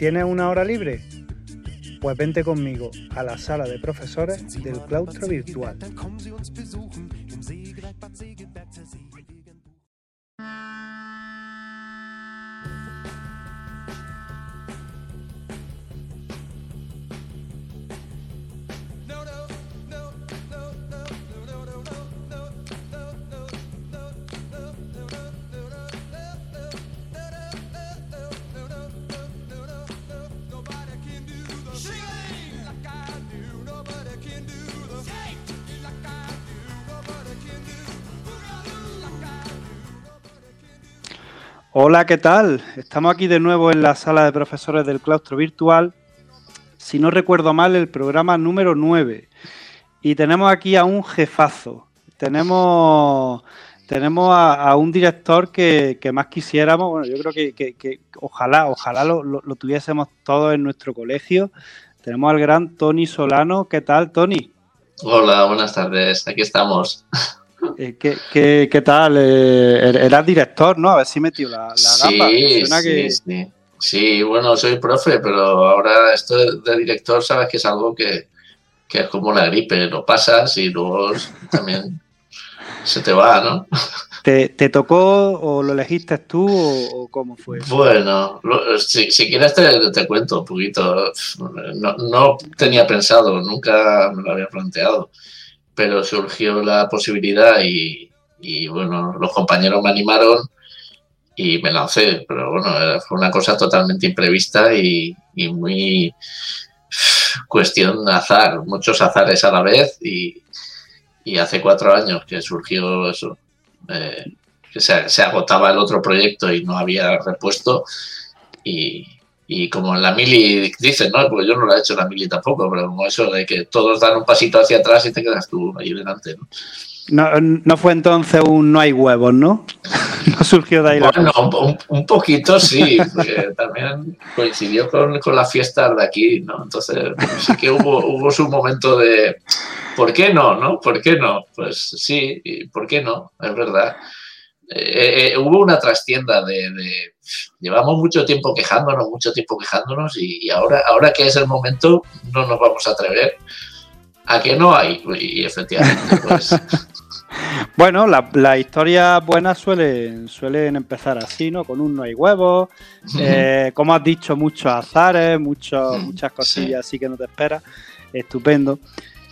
¿Tienes una hora libre? Pues vente conmigo a la sala de profesores del claustro virtual. Hola, ¿qué tal? Estamos aquí de nuevo en la sala de profesores del claustro virtual. Si no recuerdo mal, el programa número 9. Y tenemos aquí a un jefazo. Tenemos, tenemos a, un director que, más quisiéramos. Bueno, yo creo que, ojalá, ojalá lo, lo, tuviésemos todos en nuestro colegio. Tenemos al gran Tony Solano. ¿Qué tal, Tony? Hola, buenas tardes. Aquí estamos. Eh, ¿qué, tal? Eh, er, eras director, ¿no? A ver si metió la, la gamba. Sí, sí, sí. bueno, soy profe, pero ahora esto de director, sabes que es algo que, es como la gripe, lo pasas y luego también se te va, ¿no? ¿Te, tocó o lo elegiste tú o, cómo fue? Bueno, si, quieres te, te, cuento un poquito. No, no tenía pensado, nunca me lo había planteado pero surgió la posibilidad y, bueno, los compañeros me animaron y me lancé, pero bueno, fue una cosa totalmente imprevista y, muy cuestión de azar, muchos azares a la vez y, hace cuatro años que surgió eso, eh, que se, se, agotaba el otro proyecto y no había repuesto y, y como en la mili dicen, no, pues yo no lo he hecho en la mili tampoco, pero como eso de que todos dan un pasito hacia atrás y te quedas tú ahí delante, ¿no? No, fue entonces un no hay huevos, ¿no? no surgió de ahí bueno, un, un, poquito sí, porque también coincidió con, con las fiestas de aquí, ¿no? Entonces sí que hubo, hubo su momento de ¿por qué no? ¿no? ¿Por qué no? Pues sí, ¿por qué no? Es verdad. Eh, eh, hubo una trastienda de, Llevamos mucho tiempo quejándonos, mucho tiempo quejándonos y, ahora, ahora que es el momento no nos vamos a atrever a que no hay. Y efectivamente, pues... Bueno, las historias buenas suelen, suelen empezar así, ¿no? Con un no hay huevos, eh, como has dicho, muchos azares, muchos, muchas cosillas así que no te esperas. Estupendo.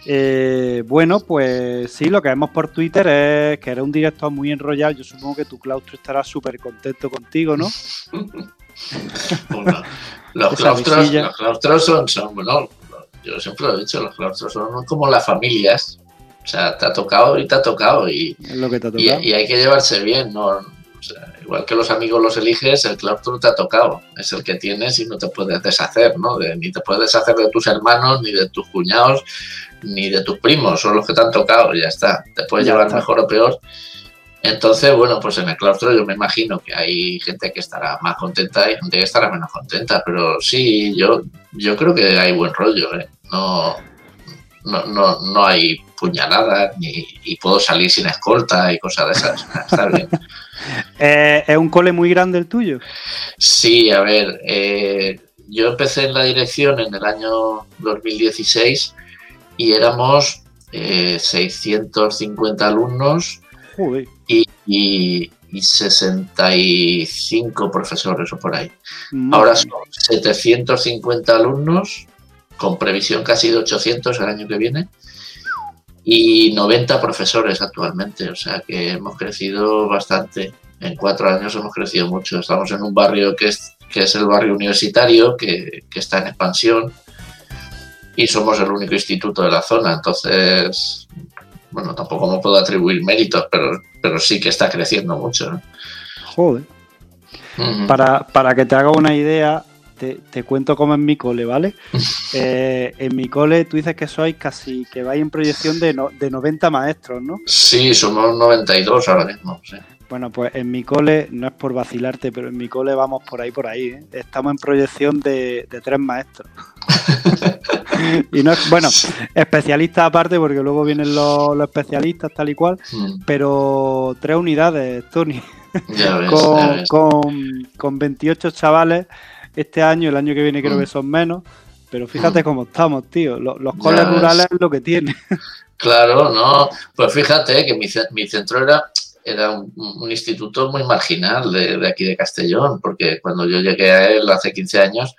Eh, bueno, pues sí, lo que vemos por Twitter es que eres un director muy enrollado. Yo supongo que tu claustro estará súper contento contigo, ¿no? los, claustros, son, son, bueno, yo siempre lo he dicho, los claustros son como las familias. O sea, te ha tocado y te ha tocado. Y, y, hay que llevarse bien, ¿no? Igual que los amigos los eliges, el claustro te ha tocado. Es el que tienes y no te puedes deshacer, ¿no? ni te puedes deshacer de tus hermanos, ni de tus cuñados, ni de tus primos, son los que te han tocado, ya está. Te puedes llevar mejor o peor. Entonces, bueno, pues en el claustro yo me imagino que hay gente que estará más contenta y gente que estará menos contenta, pero sí, yo, yo creo que hay buen rollo, ¿eh? No, no, no, no hay puñaladas ni, y puedo salir sin escolta y cosas de esas. Está bien. Eh, ¿Es un cole muy grande el tuyo? Sí, a ver, eh, yo empecé en la dirección en el año 2016 y éramos 650 eh, alumnos y, y, 65 profesores o por ahí. Ahora son 750 alumnos, con previsión casi de 800 el año que viene, y 90 profesores actualmente, o sea que hemos crecido bastante. En cuatro años hemos crecido mucho. Estamos en un barrio que es, que es el barrio universitario, que, que está en expansión y somos el único instituto de la zona. Entonces, bueno, tampoco me puedo atribuir méritos, pero, pero sí que está creciendo mucho. Joder. para, para, que te haga una idea, te, cuento cómo es mi cole, ¿vale? Eh, en mi cole tú dices que sois casi, que vais en proyección de, de 90 maestros, ¿no? Sí, somos 92 ahora mismo, sí. Bueno, pues en mi cole, no es por vacilarte, pero en mi cole vamos por ahí, por ahí. ¿eh? Estamos en proyección de, tres maestros. y no es, bueno, especialistas aparte, porque luego vienen los, especialistas tal y cual, mm. pero tres unidades, Tony. con, con, con 28 chavales este año, el año que viene creo mm. que son menos, pero fíjate mm. cómo estamos, tío. Los, coles rurales es lo que tiene. Claro, no. Pues fíjate que mi, centro era, era un, instituto muy marginal de, aquí de Castellón, porque cuando yo llegué a él hace 15 años,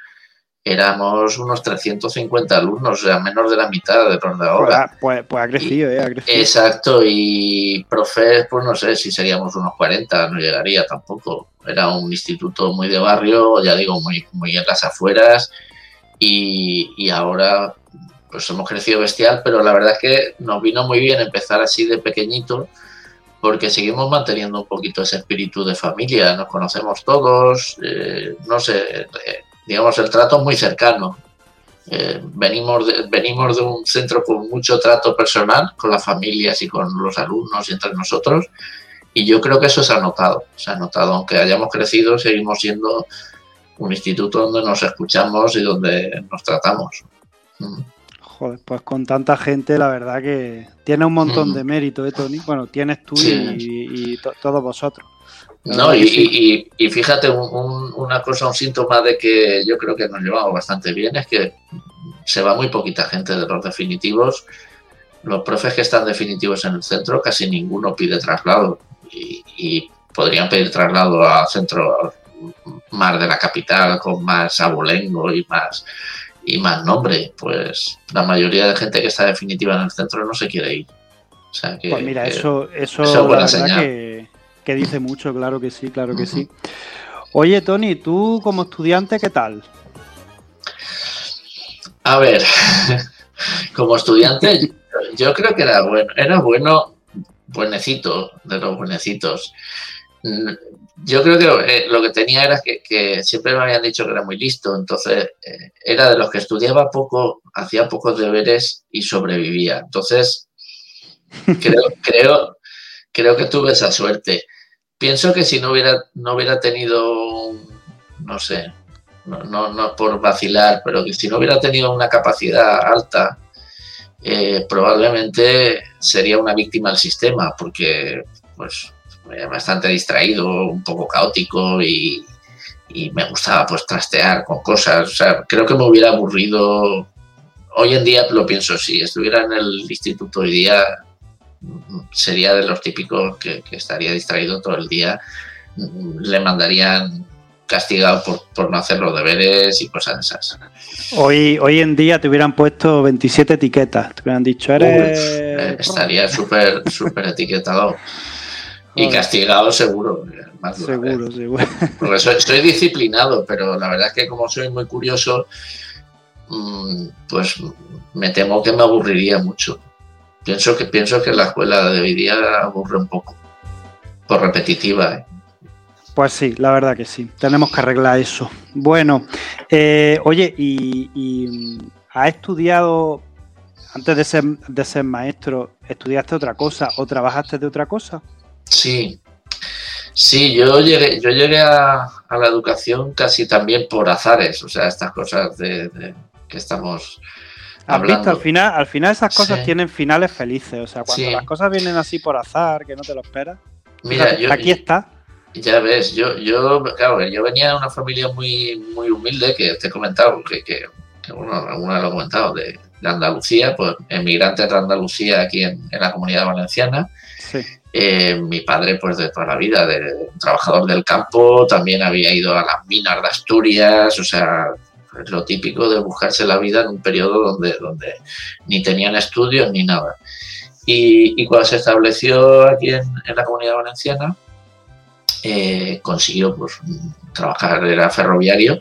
éramos unos 350 alumnos, o sea, menos de la mitad de los de ahora. Pues, pues, pues ha crecido, ¿eh? Ha crecido. Exacto, y profes, pues no sé si seríamos unos 40, no llegaría tampoco. Era un instituto muy de barrio, ya digo, muy, muy en las afueras, y, y ahora pues hemos crecido bestial, pero la verdad es que nos vino muy bien empezar así de pequeñito, porque seguimos manteniendo un poquito ese espíritu de familia, nos conocemos todos, eh, no sé, eh, digamos, el trato muy cercano. Eh, venimos, de, venimos de un centro con mucho trato personal con las familias y con los alumnos y entre nosotros, y yo creo que eso se ha notado. Se ha notado, aunque hayamos crecido, seguimos siendo un instituto donde nos escuchamos y donde nos tratamos. Mm. Joder, pues con tanta gente, la verdad que tiene un montón mm. de mérito, ¿eh, Tony? Bueno, tienes tú y, todos vosotros. No, y, fíjate, una cosa, un síntoma de que yo creo que nos llevamos bastante bien es que se va muy poquita gente de los definitivos. Los profes que están definitivos en el centro, casi ninguno pide traslado y, podrían pedir traslado a centro más de la capital con más abolengo y más y más nombre. Pues la mayoría de gente que está definitiva en el centro no se quiere ir. pues mira, eso, eso, es buena señal que dice mucho, claro que sí, claro que sí. Oye, Tony, tú como estudiante, ¿qué tal? A ver, como estudiante, yo creo que era bueno, era bueno, buenecito, de los buenecitos. Yo creo que eh, lo que tenía era que, siempre me habían dicho que era muy listo, entonces eh, era de los que estudiaba poco, hacía pocos deberes y sobrevivía. Entonces, creo, creo, creo que tuve esa suerte. Pienso que si no hubiera, no hubiera tenido, no sé, no, no, por vacilar, pero que si no hubiera tenido una capacidad alta, eh, probablemente sería una víctima del sistema, porque pues bastante distraído, un poco caótico y, me gustaba pues trastear con cosas. O sea, creo que me hubiera aburrido. Hoy en día lo pienso, si estuviera en el instituto hoy día, sería de los típicos que, estaría distraído todo el día. Le mandarían castigado por, no hacer los deberes y cosas esas. Hoy, hoy en día te hubieran puesto 27 etiquetas, te hubieran dicho, eres... Eh, estaría súper, súper etiquetado. Y castigado seguro. seguro, seguro. Porque soy, disciplinado, pero la verdad es que como soy muy curioso, mm, pues me temo que me aburriría mucho. Pienso que, pienso que la escuela de hoy día aburre un poco, por repetitiva. ¿eh? Pues sí, la verdad que sí. Tenemos que arreglar eso. Bueno, eh, oye, y, y, has estudiado, antes de ser, de ser maestro, ¿estudiaste otra cosa o trabajaste de otra cosa? Sí, sí, yo llegué, yo llegué a, la educación casi también por azares, o sea, estas cosas de que estamos ¿Has visto? Al final, al final esas cosas tienen finales felices. O sea, cuando las cosas vienen así por azar, que no te lo esperas. Mira, yo, aquí está. Ya ves, yo, yo, claro, yo venía de una familia muy, muy humilde, que te he comentado, que, que, uno, lo ha comentado, de, Andalucía, pues emigrantes de Andalucía aquí en, la comunidad valenciana. Eh, mi padre, pues de toda la vida, de, trabajador del campo, también había ido a las minas de Asturias, o sea, lo típico de buscarse la vida en un periodo donde, donde ni tenían estudios ni nada. Y, cuando se estableció aquí en, la comunidad valenciana, eh, consiguió pues, trabajar, era ferroviario,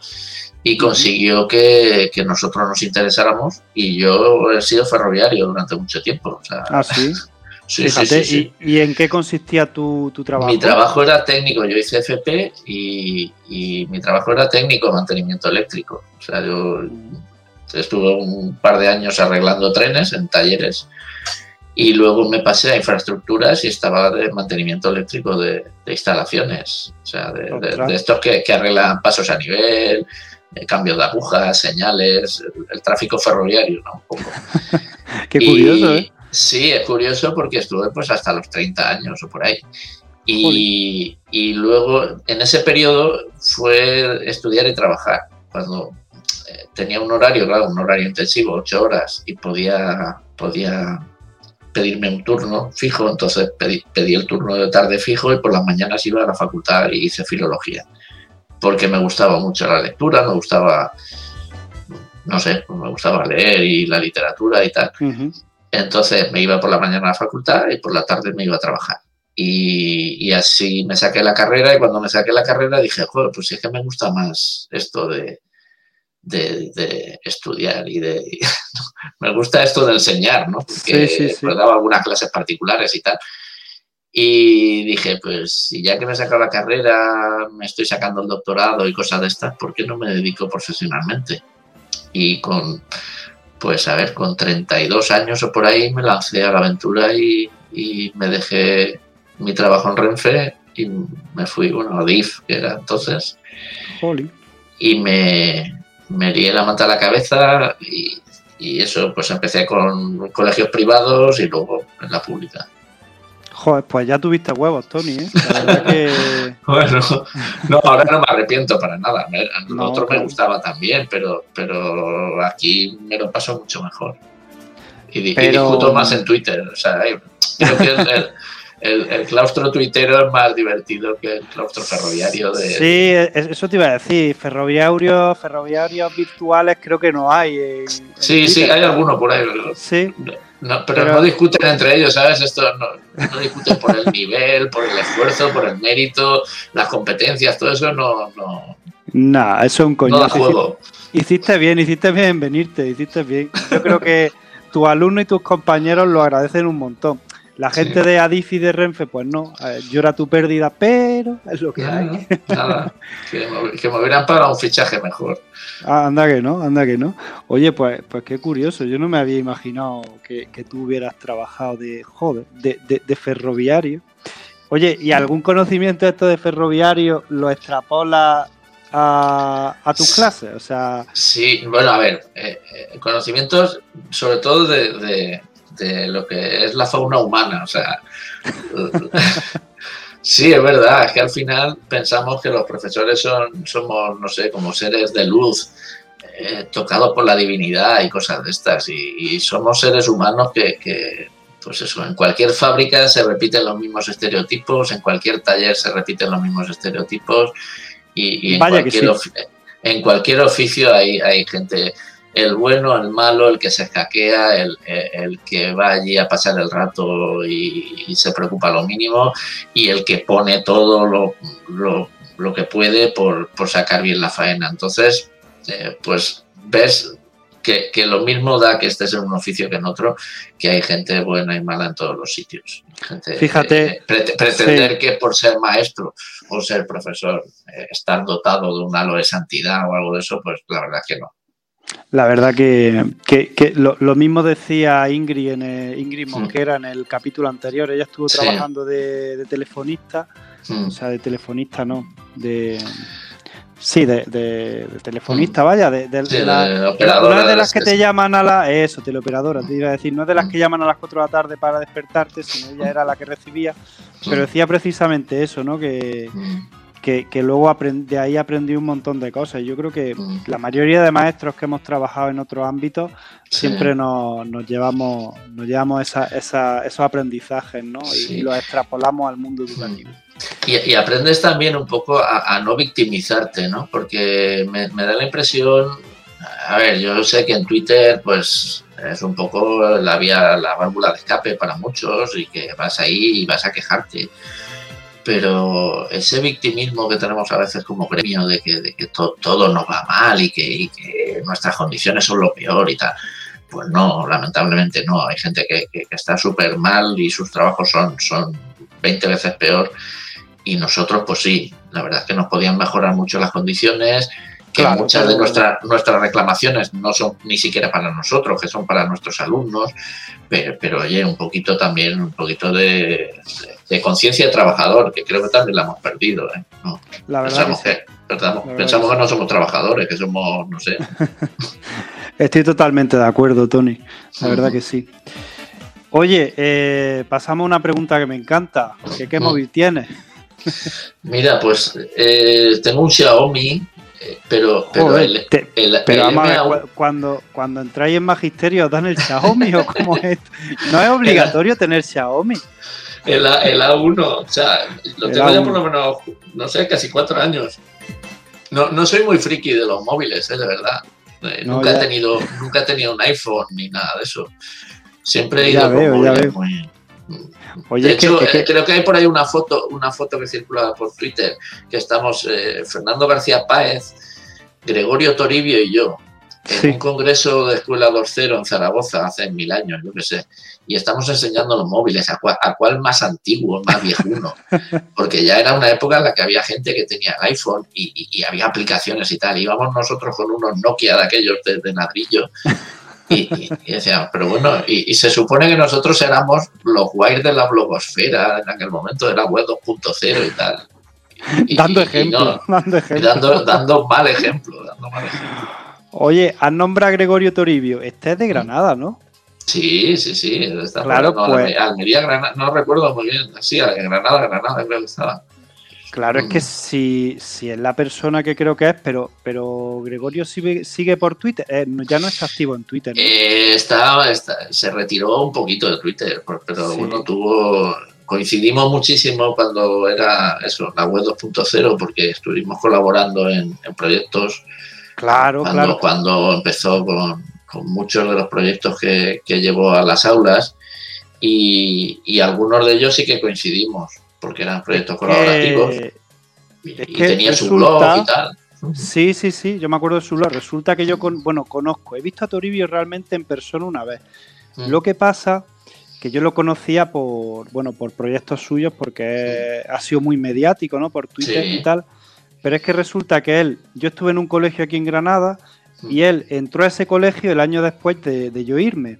y consiguió que, nosotros nos interesáramos y yo he sido ferroviario durante mucho tiempo. ah, sí. Sí, sí, sí, ¿y, en qué consistía tu, trabajo? Mi trabajo era técnico, yo hice FP y, mi trabajo era técnico de mantenimiento eléctrico. O sea, yo estuve un par de años arreglando trenes en talleres y luego me pasé a infraestructuras y estaba de mantenimiento eléctrico de, instalaciones. O sea, de, estos que, arreglan pasos a nivel, eh, cambio de agujas, señales, el, tráfico ferroviario, ¿no? Un poco. Qué curioso, ¿eh? Sí, es curioso porque estuve pues hasta los 30 años o por ahí. Y, luego en ese periodo fue estudiar y trabajar. cuando eh, tenía un horario, claro, un horario intensivo, ocho horas, y podía, podía pedirme un turno fijo, entonces pedí, pedí, el turno de tarde fijo y por las mañanas iba a la facultad y hice filología, porque me gustaba mucho la lectura, me gustaba, no sé, me gustaba leer y la literatura y tal. Entonces me iba por la mañana a la facultad y por la tarde me iba a trabajar. Y, así me saqué la carrera y cuando me saqué la carrera dije, joder, pues es que me gusta más esto de, de, estudiar y de... me gusta esto de enseñar, ¿no? Porque sí, sí, daba algunas clases particulares y tal. Y dije, pues si ya que me he sacado la carrera, me estoy sacando el doctorado y cosas de estas, ¿por qué no me dedico profesionalmente? Y con, pues a ver, con 32 años o por ahí me lancé a la aventura y, y me dejé mi trabajo en Renfe y me fui, bueno, a DIF, que era entonces. Y me, me lié la manta a la cabeza y, eso, pues empecé con colegios privados y luego en la pública. Joder, pues ya tuviste huevos, Tony, ¿eh? La verdad que... bueno, no, ahora no me arrepiento para nada. A otro me gustaba también, pero, pero aquí me lo paso mucho mejor. Y, discuto más en Twitter. O sea, creo que el, claustro tuitero es más divertido que el claustro ferroviario. De... Sí, eso te iba a decir. Ferroviarios, ferroviarios virtuales creo que no hay. sí, sí, hay algunos por ahí. Sí. pero, no discuten entre ellos, ¿sabes? Esto no, discuten por el nivel, por el esfuerzo, por el mérito, las competencias, todo eso no. no Nah, eso es un coño. No da juego. Hiciste bien, hiciste bien en venirte, hiciste bien. Yo creo que tus alumnos y tus compañeros lo agradecen un montón. La gente de Adif y de Renfe, pues no, llora tu pérdida, pero es lo que hay. Nada, que, me, hubieran pagado un fichaje mejor. Ah, anda que no, anda que no. Oye, pues, pues qué curioso, yo no me había imaginado que, tú hubieras trabajado de, joder, de, ferroviario. Oye, ¿y algún conocimiento de esto de ferroviario lo extrapola a, tus clases? O sea... Sí, bueno, a ver, eh, eh, conocimientos sobre todo de, de lo que es la fauna humana. O sea, sí, es verdad, es que al final pensamos que los profesores son, somos, no sé, como seres de luz, eh, tocados por la divinidad y cosas de estas. Y, somos seres humanos que, pues eso, en cualquier fábrica se repiten los mismos estereotipos, en cualquier taller se repiten los mismos estereotipos y, en, cualquier en, cualquier oficio hay, hay gente el bueno, el malo, el que se escaquea, el, que va allí a pasar el rato y, se preocupa lo mínimo, y el que pone todo lo, que puede por, sacar bien la faena. Entonces, eh, pues ves que, lo mismo da que estés en un oficio que en otro, que hay gente buena y mala en todos los sitios. Fíjate. Eh, pretender que por ser maestro o ser profesor, eh, estar dotado de un halo de santidad o algo de eso, pues la verdad es que no. La verdad que, lo, mismo decía Ingrid, en Ingrid Mosquera en el capítulo anterior. Ella estuvo trabajando de, telefonista, o sea, de telefonista no, de... Sí, de, telefonista, vaya, de, la, una de las que te llaman a la... Eso, teleoperadora, te iba a decir, no es de las que llaman a las 4 de la tarde para despertarte, sino ella era la que recibía. Pero decía precisamente eso, ¿no? Que, que, luego de ahí aprendí un montón de cosas. Yo creo que mm. la mayoría de maestros que hemos trabajado en otros ámbitos siempre nos, llevamos, nos llevamos esos aprendizajes ¿no? y, los extrapolamos al mundo educativo. Y, aprendes también un poco a, no victimizarte, ¿no? Porque me, me, da la impresión, a ver, yo sé que en Twitter pues es un poco la vía, la válvula de escape para muchos y que vas ahí y vas a quejarte pero ese victimismo que tenemos a veces como premio de que, todo nos va mal y que, nuestras condiciones son lo peor y tal, pues no, lamentablemente no. Hay gente que, está súper mal y sus trabajos son, son 20 veces peor y nosotros pues sí, la verdad es que nos podían mejorar mucho las condiciones, que muchas de nuestras nuestras reclamaciones no son ni siquiera para nosotros, que son para nuestros alumnos, pero, pero oye, un poquito también, un poquito de de conciencia de trabajador, que creo que también la hemos perdido. ¿eh? La verdad pensamos, que, pensamos que no somos trabajadores, que somos, no sé. Estoy totalmente de acuerdo, Tony. La verdad que sí. Oye, eh, pasamos a una pregunta que me encanta. ¿Qué, móvil tienes? Mira, pues eh, tengo un Xiaomi eh, pero, pero, el, cuando, cuando entráis en magisterio, ¿os dan el Xiaomi o cómo es? No es obligatorio tener Xiaomi. El, el, A1, o sea, lo tengo ya por lo menos, no sé, casi cuatro años. No, no soy muy friki de los móviles, ¿eh? de verdad. Eh, nunca, he tenido, nunca he tenido un iPhone ni nada de eso. Siempre he ido muy, de hecho, eh, creo que hay por ahí una foto, una foto que circula por Twitter, que estamos eh, Fernando García Páez, Gregorio Toribio y yo, en un congreso de Escuela 2.0 en Zaragoza hace mil años, yo qué sé, y estamos enseñando los móviles, a cuál, más antiguo, más viejuno, porque ya era una época en la que había gente que tenía iPhone y, había aplicaciones y tal, íbamos nosotros con unos Nokia de aquellos de, de ladrillo y, decía, pero bueno, y, se supone que nosotros éramos los guays de la blogosfera en aquel momento, de la web 2.0 y tal. dando, ejemplo, dando, mal ejemplo, dando mal ejemplo. Oye, has nombrado a Gregorio Toribio. Este es de Granada, ¿no? Sí, sí, sí. claro, pues... Almería, Granada, no recuerdo muy bien. Sí, Granada, Granada, creo que estaba. Claro, es que si, si es la persona que creo que es, pero, pero Gregorio sigue, sigue por Twitter, eh, ya no está activo en Twitter. Eh, está, se retiró un poquito de Twitter, pero bueno, tuvo coincidimos muchísimo cuando era eso, la web 2.0, porque estuvimos colaborando en, proyectos. Claro, cuando, claro. Cuando empezó con, muchos de los proyectos que, que llevó a las aulas y, y, algunos de ellos sí que coincidimos porque eran proyectos colaborativos. y, tenía su blog y tal. Sí, sí, sí, yo me acuerdo de su blog. Resulta que yo, con, bueno, conozco, he visto a Toribio realmente en persona una vez. Mm. Lo que pasa que yo lo conocía por, bueno, por proyectos suyos porque ha sido muy mediático, ¿no? Por Twitter y tal. Pero es que resulta que él, yo estuve en un colegio aquí en Granada y mm. él entró a ese colegio el año después de, de yo irme.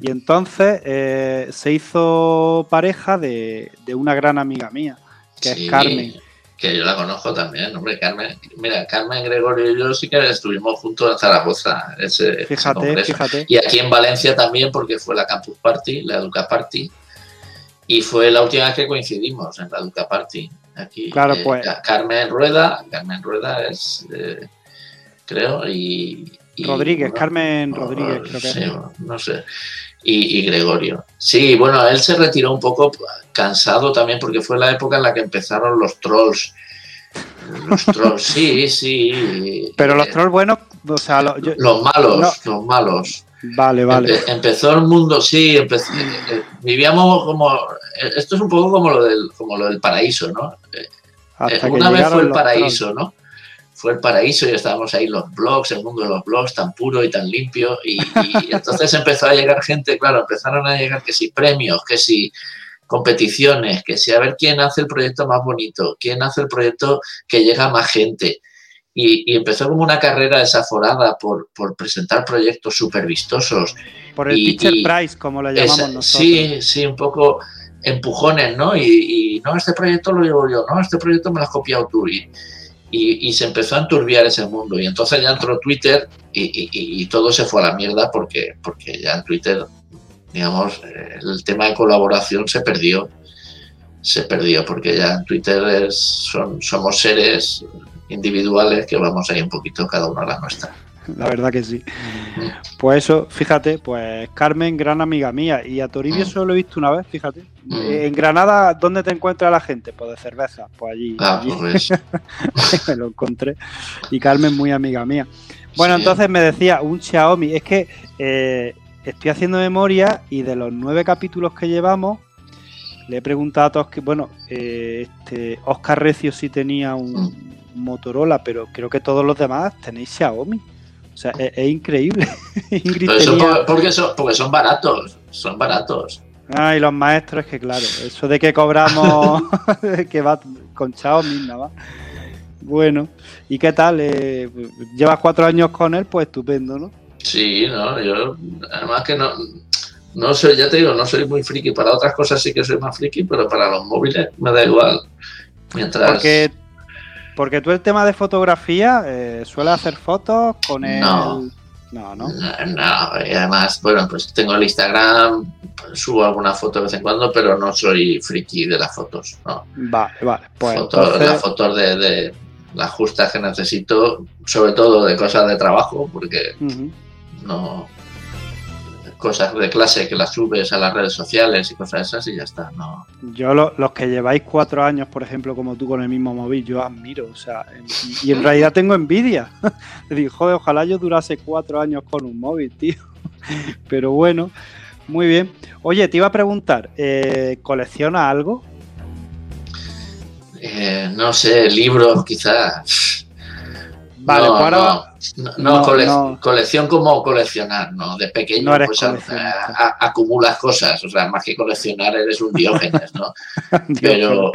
Y entonces eh, se hizo pareja de, una gran amiga mía, que es Carmen. Que yo la conozco también, hombre, Carmen. Mira, Carmen, Gregorio y yo sí que estuvimos juntos en Zaragoza. Ese, fíjate, fíjate. Y aquí en Valencia también, porque fue la Campus Party, la Educa Party. Y fue la última vez que coincidimos en la Educa Party. Aquí, claro, eh, pues. Carmen Rueda, Carmen Rueda es, eh, creo, y, Rodríguez, Carmen Rodríguez, creo que sí, No sé. Y, Gregorio. Sí, bueno, él se retiró un poco cansado también porque fue la época en la que empezaron los trolls. Los trolls, sí, sí. Pero los trolls buenos, o sea, los malos, los malos. Vale, vale. empezó el mundo, sí, eh, eh, vivíamos como. Esto es un poco como lo del, como lo del paraíso, ¿no? Eh, una vez fue el paraíso, ¿no? Fue el paraíso y estábamos ahí los blogs, el mundo de los blogs tan puro y tan limpio. Y, entonces empezó a llegar gente, claro, empezaron a llegar que si premios, que si competiciones, que si a ver quién hace el proyecto más bonito, quién hace el proyecto que llega a más gente. Y, empezó como una carrera desaforada por, presentar proyectos súper vistosos. Por el Teacher Prize, como lo llamamos nosotros. Sí, sí, un poco empujones, ¿no? Y, y, no, este proyecto lo llevo yo, no, este proyecto me lo has copiado tú. Y, y, se empezó a enturbiar ese mundo. Y entonces ya entró Twitter y, todo se fue a la mierda porque, porque ya en Twitter, digamos, eh, el tema de colaboración se perdió. Se perdió porque ya en Twitter es, son, somos seres individuales que vamos ahí un poquito cada uno a la nuestra. La verdad que sí. Pues eso, fíjate, pues Carmen, gran amiga mía, y a Toribio solo lo he visto una vez, fíjate. Mm. En Granada, ¿dónde te encuentra la gente? Pues de cerveza, pues allí. Ah, me lo encontré. Y Carmen, muy amiga mía. Bueno, entonces me decía, un Xiaomi. Es que eh, estoy haciendo memoria y de los nueve capítulos que llevamos, le he preguntado a todos que, bueno, eh, este, Oscar Recio sí tenía un mm. Motorola, pero creo que todos los demás tenéis Xiaomi. O sea, es, increíble. porque, son, porque son baratos, son baratos. Ah, y los maestros, es que claro, eso de que cobramos, que va con Xiaomi nada más. Bueno, ¿y qué tal? Eh, llevas cuatro años con él, pues estupendo, ¿no? Sí, no, yo, además que no, no soy, ya te digo, no soy muy friki. Para otras cosas sí que soy más friki, pero para los móviles me da igual. Mientras. Porque porque tú el tema de fotografía, eh, ¿sueles hacer fotos con el...? No. No, no. No, y además, bueno, pues tengo el Instagram, subo alguna foto de vez en cuando, pero no soy friki de las fotos, no. Vale, vale. Pues Las fotos de, las justas que necesito, sobre todo de cosas de trabajo, porque no cosas de clase que las subes a las redes sociales y cosas esas y ya está. No. Yo los que lleváis cuatro años, por ejemplo, como tú con el mismo móvil, yo admiro, o sea, y, en realidad tengo envidia. digo, joder, ojalá yo durase cuatro años con un móvil, tío. Pero bueno, muy bien. Oye, te iba a preguntar, ¿eh, ¿colecciona algo? Eh, no sé, libros quizás. Vale, pues no, colección como coleccionar, ¿no? De pequeño pues, acumulas cosas, o sea, más que coleccionar eres un diógenes, ¿no? pero,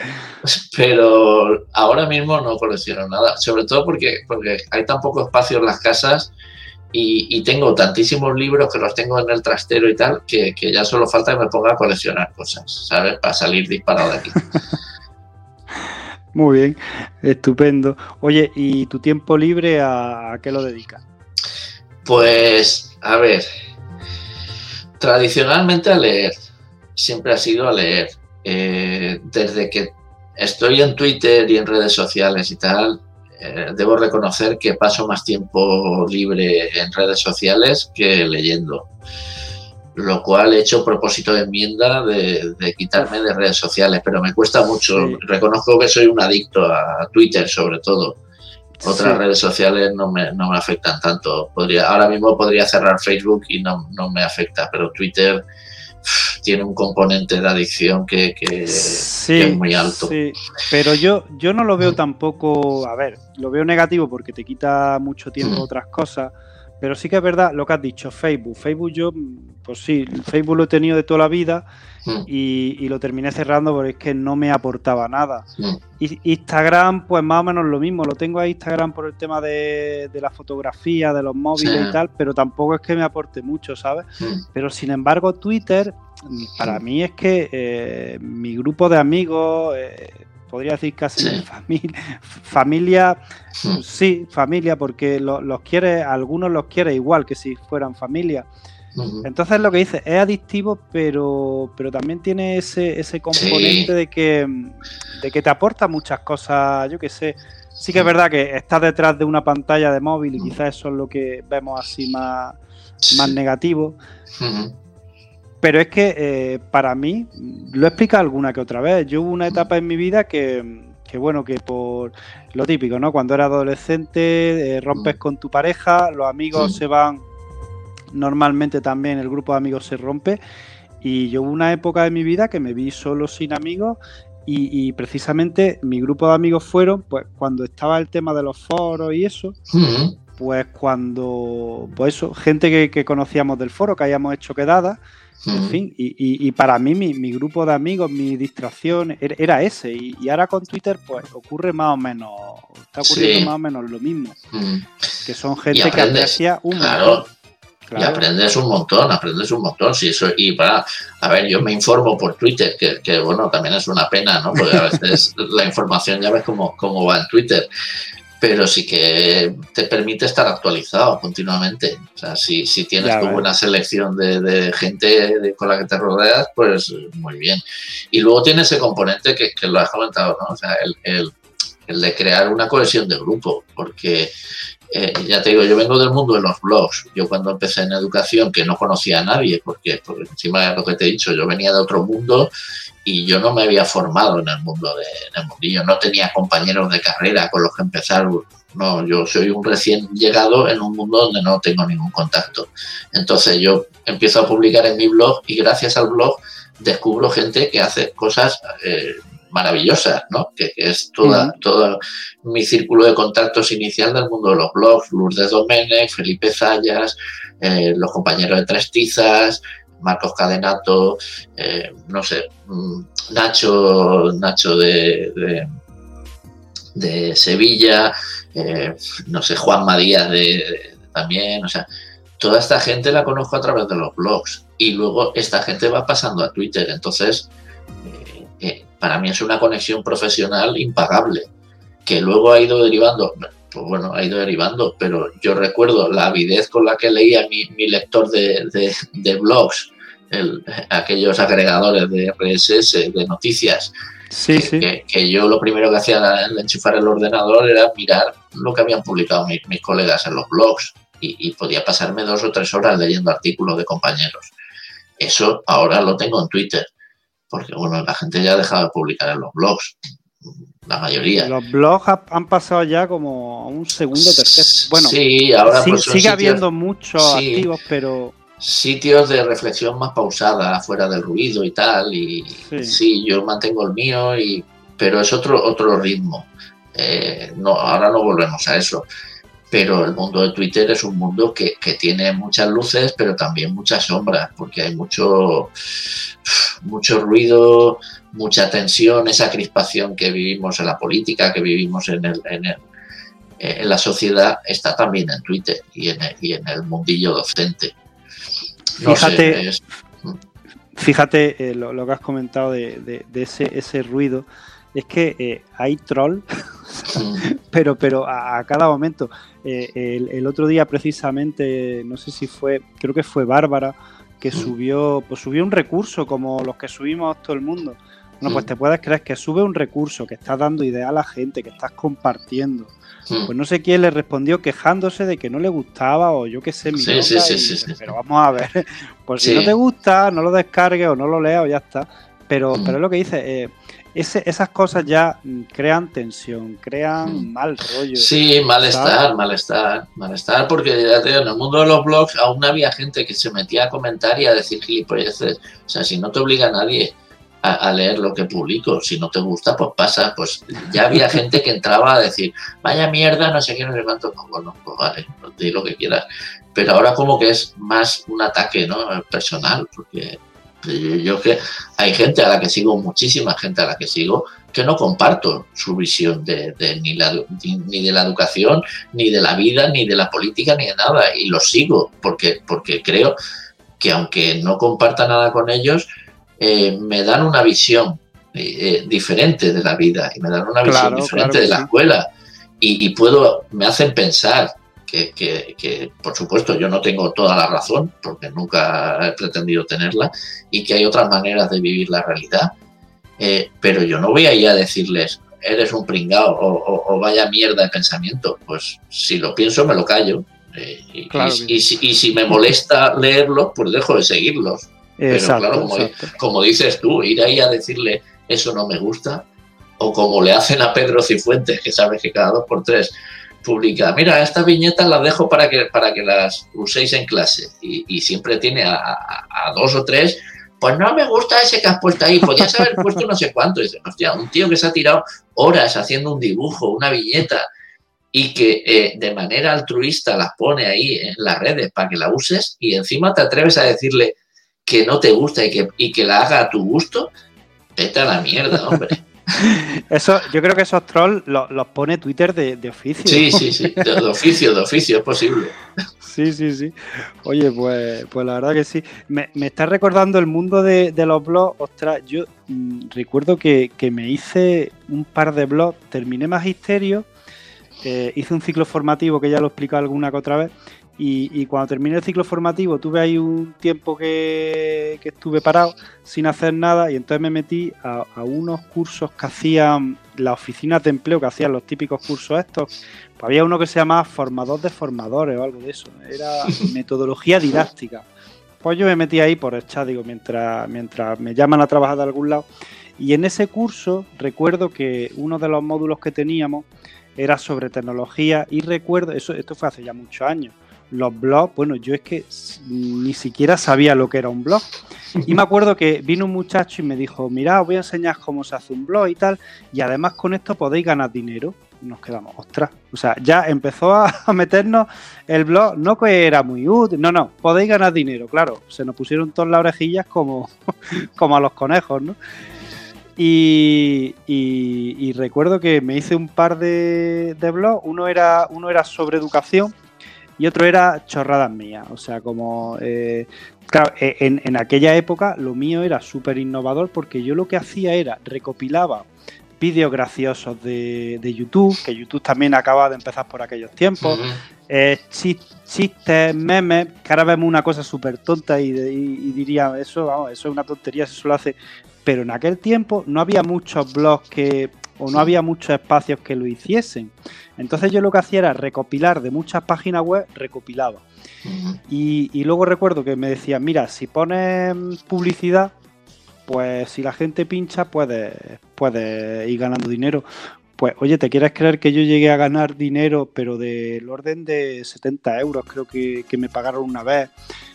pero ahora mismo no colecciono nada, sobre todo porque, porque hay tan poco espacio en las casas y, tengo tantísimos libros que los tengo en el trastero y tal, que, que ya solo falta que me ponga a coleccionar cosas, ¿sabes? Para salir disparado de aquí. Muy bien, estupendo. Oye, ¿y tu tiempo libre a, qué lo dedicas? Pues, a ver, tradicionalmente a leer, siempre ha sido a leer. Eh, desde que estoy en Twitter y en redes sociales y tal, eh, debo reconocer que paso más tiempo libre en redes sociales que leyendo lo cual he hecho propósito de enmienda de, quitarme de redes sociales, pero me cuesta mucho. Reconozco que soy un adicto a Twitter sobre todo. Otras redes sociales no me, no me, afectan tanto. Podría, ahora mismo podría cerrar Facebook y no, no me afecta, pero Twitter tiene un componente de adicción que, que, es muy alto. Sí, pero yo, yo no lo veo tampoco, a ver, lo veo negativo porque te quita mucho tiempo otras cosas pero sí que es verdad lo que has dicho, Facebook. Facebook yo, pues sí, Facebook lo he tenido de toda la vida hmm. y, lo terminé cerrando porque es que no me aportaba nada. Hmm. Instagram, pues más o menos lo mismo. Lo tengo a Instagram por el tema de, la fotografía, de los móviles y tal, pero tampoco es que me aporte mucho, ¿sabes? Pero sin embargo, Twitter, para mí es que eh, mi grupo de amigos... Eh, podría decir casi familia, familia hmm. sí, familia, porque los quiere, algunos los quiere igual que si fueran familia. Entonces lo que dice es adictivo, pero, pero también tiene ese, ese componente de, que, de que te aporta muchas cosas, yo que sé. Sí que es verdad que estás detrás de una pantalla de móvil y quizás eso es lo que vemos así más, más negativo. Pero es que eh, para mí, lo he explicado alguna que otra vez, yo hubo una etapa en mi vida que, bueno, que por lo típico, ¿no? Cuando eras adolescente, eh, rompes mm. con tu pareja, los amigos se van, normalmente también el grupo de amigos se rompe. Y yo hubo una época de mi vida que me vi solo sin amigos y, precisamente mi grupo de amigos fueron, pues cuando estaba el tema de los foros y eso, pues cuando, pues eso, gente que, que, conocíamos del foro, que hayamos hecho quedadas, en fin, y, para mí mi, grupo de amigos, mi distracción era, ese. Y, ahora con Twitter pues ocurre más o menos, está ocurriendo más o menos lo mismo. Que son gente que aprecia un montón. Y aprendes un montón, aprendes un montón. Sí, eso, y para, a ver, yo me informo por Twitter, que, que bueno, también es una pena, ¿no? Porque a veces la información ya ves cómo, cómo va en Twitter pero sí que te permite estar actualizado continuamente. O sea, si, si tienes una buena selección de, gente con la que te rodeas, pues muy bien. Y luego tiene ese componente que, lo has comentado, ¿no? O sea, el, el, de crear una cohesión de grupo, porque eh, ya te digo, yo vengo del mundo de los blogs. Yo cuando empecé en educación, que no conocía a nadie, porque, porque encima de lo que te he dicho, yo venía de otro mundo y yo no me había formado en el mundo de, en no tenía compañeros de carrera con los que empezar. No, yo soy un recién llegado en un mundo donde no tengo ningún contacto. Entonces yo empiezo a publicar en mi blog y gracias al blog descubro gente que hace cosas eh, maravillosas, ¿no? Que, es toda, todo mi círculo de contactos inicial del mundo de los blogs, Lourdes Domenech, Felipe Zayas, eh, los compañeros de Tres Tizas, Marcos Cadenato, eh, no sé, mm, Nacho, Nacho de, de, Sevilla, eh, no sé, Juan Madías de, también, o sea, toda esta gente la conozco a través de los blogs. Y luego esta gente va pasando a Twitter, entonces eh, para mí es una conexión profesional impagable, que luego ha ido derivando, pues bueno, ha ido derivando, pero yo recuerdo la avidez con la que leía mi, lector de, blogs aquellos agregadores de RSS, de noticias, Sí, que, yo lo primero que hacía al enchufar el ordenador era mirar lo que habían publicado mis, colegas en los blogs y, podía pasarme dos o tres horas leyendo artículos de compañeros. Eso ahora lo tengo en Twitter, porque bueno, la gente ya ha dejado de publicar en los blogs, la mayoría. Los blogs han pasado ya como a un segundo, tercer. Bueno, sí, ahora pues sigue habiendo muchos activos, pero sitios de reflexión más pausada, fuera del ruido y tal. Y sí, yo mantengo el mío, y, pero es otro, otro ritmo. Eh, no, ahora no volvemos a eso. Pero el mundo de Twitter es un mundo que, tiene muchas luces, pero también muchas sombras, porque hay mucho, mucho ruido, mucha tensión, esa crispación que vivimos en la política, que vivimos en, el, en, en la sociedad, está también en Twitter y en y en el mundillo docente fíjate, fíjate eh, lo, que has comentado de, ese, ese, ruido. Es que eh, hay troll, pero, pero a, cada momento. Eh, el, otro día, precisamente, no sé si fue, creo que fue Bárbara, que subió, pues subió un recurso como los que subimos todo el mundo. Bueno, pues te puedes creer que sube un recurso, que estás dando idea a la gente, que estás compartiendo. Pues no sé quién le respondió quejándose de que no le gustaba o yo qué sé, mi sí, sí, sí, Pero vamos a ver, pues si no te gusta, no lo descargues o no lo leas o ya está. Pero, hmm. pero es lo que dice, eh, esas cosas ya crean tensión, crean hmm. mal rollo. Sí, malestar, malestar, malestar, porque ya te en el mundo de los blogs aún había gente que se metía a comentar y a decir gilipolleces. O sea, si no te obliga a nadie a, leer lo que publico. Si no te gusta, pues pasa. Pues ya había gente que entraba a decir, vaya mierda, no sé qué, no sé cuánto. Pues bueno, pues vale, pues di lo que quieras. Pero ahora como que es más un ataque ¿no? personal, porque yo, que hay gente a la que sigo, muchísima gente a la que sigo, que no comparto su visión de, ni, la, ni de la educación, ni de la vida, ni de la política, ni de nada. Y los sigo porque, porque creo que aunque no comparta nada con ellos, eh, me dan una visión eh, eh, diferente de la vida y me dan una visión diferente de la escuela y, puedo, me hacen pensar que, por supuesto, yo no tengo toda la razón, porque nunca he pretendido tenerla, y que hay otras maneras de vivir la realidad. pero yo no voy a ir a decirles, eres un pringao o, vaya mierda de pensamiento. Pues si lo pienso, me lo callo. y, y, si, me molesta leerlos, pues dejo de seguirlos. Pero claro, como, dices tú, ir ahí a decirle eso no me gusta, o como le hacen a Pedro Cifuentes, que sabes que cada dos por tres publica, mira, estas viñetas las dejo para que, para que las uséis en clase, y, siempre tiene a, dos o tres, pues no me gusta ese que has puesto ahí, podías haber puesto no sé cuánto, y hostia, un tío que se ha tirado horas haciendo un dibujo, una viñeta, y que eh, de manera altruista las pone ahí en las redes para que la uses, y encima te atreves a decirle, que no te gusta y que, y que la haga a tu gusto, vete a la mierda, hombre. Eso, yo creo que esos trolls los, pone Twitter de, oficio. Sí, sí, sí, de, oficio, de oficio, es posible. Sí, sí, sí. Oye, pues, pues la verdad que sí. Me, me está recordando el mundo de, los blogs. Ostras, yo mm, recuerdo que, me hice un par de blogs, terminé Magisterio, eh, hice un ciclo formativo que ya lo he explicado alguna que otra vez, y, cuando terminé el ciclo formativo tuve ahí un tiempo que, estuve parado sin hacer nada y entonces me metí a, unos cursos que hacían las oficinas de empleo, que hacían los típicos cursos estos. Pues había uno que se llamaba formador de formadores o algo de eso. Era metodología didáctica. Pues yo me metí ahí por el chat, digo, mientras, mientras me llaman a trabajar de algún lado. Y en ese curso recuerdo que uno de los módulos que teníamos era sobre tecnología y recuerdo, eso, esto fue hace ya muchos años, los blogs, bueno, yo es que ni siquiera sabía lo que era un blog. Y me acuerdo que vino un muchacho y me dijo, mira, os voy a enseñar cómo se hace un blog y tal, y además con esto podéis ganar dinero. nos quedamos, ostras. O sea, ya empezó a meternos el blog, no que era muy útil, no, no, podéis ganar dinero, claro. Se nos pusieron todas las orejillas como, como a los conejos, ¿no? Y, y, recuerdo que me hice un par de, de blogs, uno era, uno era sobre educación, y otro era chorradas mías. O sea, como. Eh, claro, e, en, aquella época lo mío era súper innovador porque yo lo que hacía era recopilaba vídeos graciosos de, YouTube, que YouTube también acaba de empezar por aquellos tiempos. eh, chistes, memes, que ahora vemos una cosa súper tonta y, diría, eso, vamos, eso es una tontería, eso lo hace. Pero en aquel tiempo no había muchos blogs que, o no había muchos espacios que lo hiciesen. Entonces yo lo que hacía era recopilar de muchas páginas web, recopilaba. y, luego recuerdo que me decían, mira, si pones publicidad, pues si la gente pincha, puedes, puede ir ganando dinero. Pues oye, ¿te quieres creer que yo llegué a ganar dinero, pero del orden de 70 euros creo que, me pagaron una vez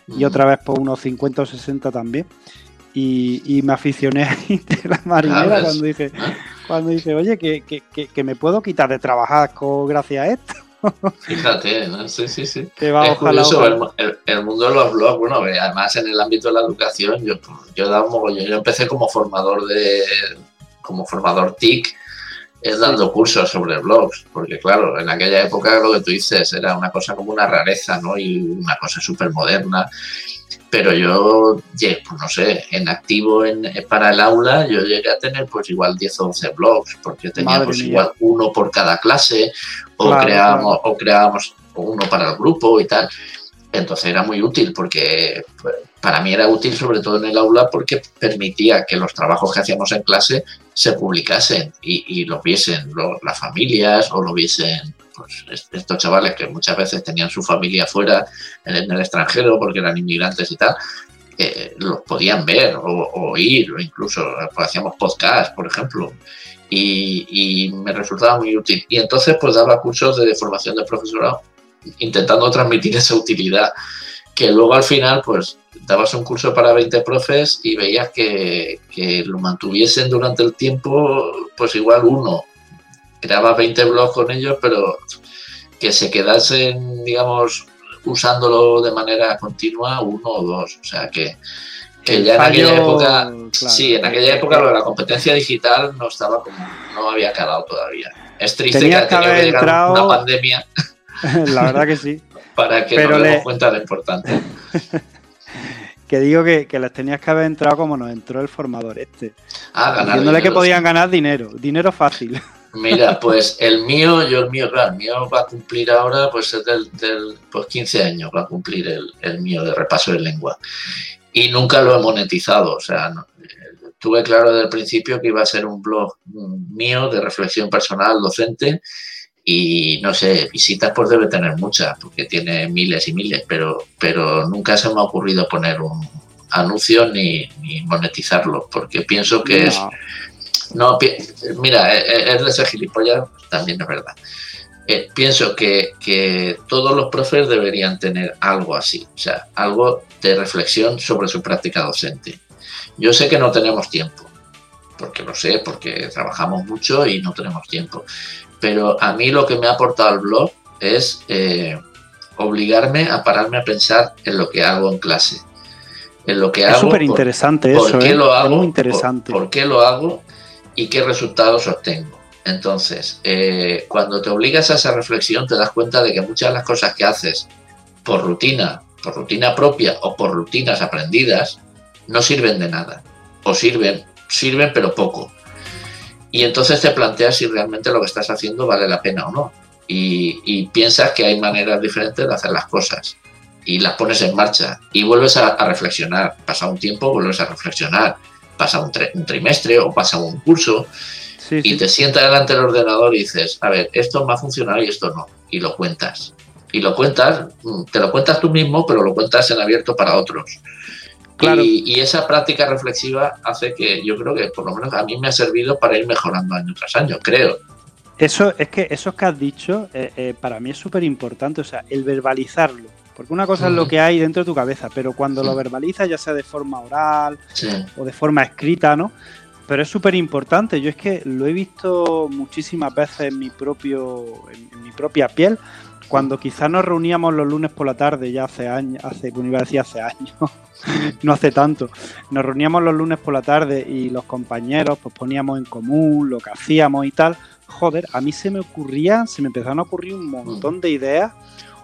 y otra vez por unos 50 o 60 también? Y, me aficioné a la marinera cuando dije, cuando dije, oye, que, que, me puedo quitar de trabajar con, gracias a esto. Fíjate, ¿no? sí, sí, sí. es curioso, el, mundo de los blogs, bueno, además en el ámbito de la educación, yo, yo, yo empecé como formador de como formador TIC es dando cursos sobre blogs, porque claro, en aquella época lo que tú dices era una cosa como una rareza, ¿no? Y una cosa súper moderna. Pero yo, pues no sé, en activo en, para el aula, yo llegué a tener pues igual 10 o 11 blogs, porque teníamos pues, igual uno por cada clase, o creábamos, o creábamos uno para el grupo y tal. Entonces era muy útil porque pues, para mí era útil sobre todo en el aula porque permitía que los trabajos que hacíamos en clase se publicasen y, lo viesen las familias o lo viesen pues, estos chavales que muchas veces tenían su familia fuera en, el extranjero porque eran inmigrantes y tal, eh, los podían ver o, oír o incluso pues, hacíamos podcast, por ejemplo. Y, y, me resultaba muy útil. Y entonces pues daba cursos de formación de profesorado intentando transmitir esa utilidad que luego al final pues dabas un curso para 20 profes y veías que, lo mantuviesen durante el tiempo, pues igual uno. Creaba 20 blogs con ellos, pero que se quedasen, digamos, usándolo de manera continua uno o dos. O sea que, ya en aquella época, sí, en aquella época lo de la competencia digital no estaba como, no había calado todavía. Es triste que haya tenido que una pandemia. La verdad que sí. para que nos demos cuenta de lo importante. que digo que, les tenías que haber entrado como nos entró el formador este. Ah, ganar Diciéndole que podían ganar dinero, dinero fácil. Mira, pues el mío, yo el mío, claro, el mío va a cumplir ahora, pues es del, pues 15 años va a cumplir el, mío de repaso de lengua. Y nunca lo he monetizado, o sea, eh, tuve claro desde el principio que iba a ser un blog mío de reflexión personal docente y no sé, visitas pues debe tener muchas, porque tiene miles y miles, pero, pero nunca se me ha ocurrido poner un anuncio ni, monetizarlo, porque pienso que es... No, mira, e, e, es de ese gilipollas, también es verdad. Eh, pienso que, que, todos los profes deberían tener algo así, o sea, algo de reflexión sobre su práctica docente. Yo sé que no tenemos tiempo, porque lo sé, porque trabajamos mucho y no tenemos tiempo pero a mí lo que me ha aportado el blog es eh, obligarme a pararme a pensar en lo que hago en clase. En lo que es súper interesante eso. ¿Por qué ¿eh? lo hago? muy interesante. Por, qué lo hago y qué resultados obtengo? Entonces, eh, cuando te obligas a esa reflexión, te das cuenta de que muchas de las cosas que haces por rutina, por rutina propia o por rutinas aprendidas, no sirven de nada. O sirven, sirven pero poco. Y entonces te planteas si realmente lo que estás haciendo vale la pena o no. Y, piensas que hay maneras diferentes de hacer las cosas. Y las pones en marcha. Y vuelves a, reflexionar. Pasa un tiempo, vuelves a reflexionar. Pasa un, trimestre o pasa un curso. y te sientas delante del ordenador y dices, a ver, esto me ha funcionado y esto no. Y lo cuentas. Y lo cuentas, mm, te lo cuentas tú mismo, pero lo cuentas en abierto para otros. Y, esa práctica reflexiva hace que yo creo que por lo menos a mí me ha servido para ir mejorando año tras año, creo. Eso es que eso que has dicho eh, eh, para mí es súper importante, o sea, el verbalizarlo. Porque una cosa es lo que hay dentro de tu cabeza, pero cuando lo verbalizas, ya sea de forma oral o de forma escrita, ¿no? Pero es súper importante. Yo es que lo he visto muchísimas veces en mi propio, en, mi propia piel. Cuando quizás nos reuníamos los lunes por la tarde, ya hace años, hace, iba a decir hace años, no hace tanto. Nos reuníamos los lunes por la tarde y los compañeros pues poníamos en común lo que hacíamos y tal. Joder, a mí se me ocurría, se me empezaron a ocurrir un montón de ideas.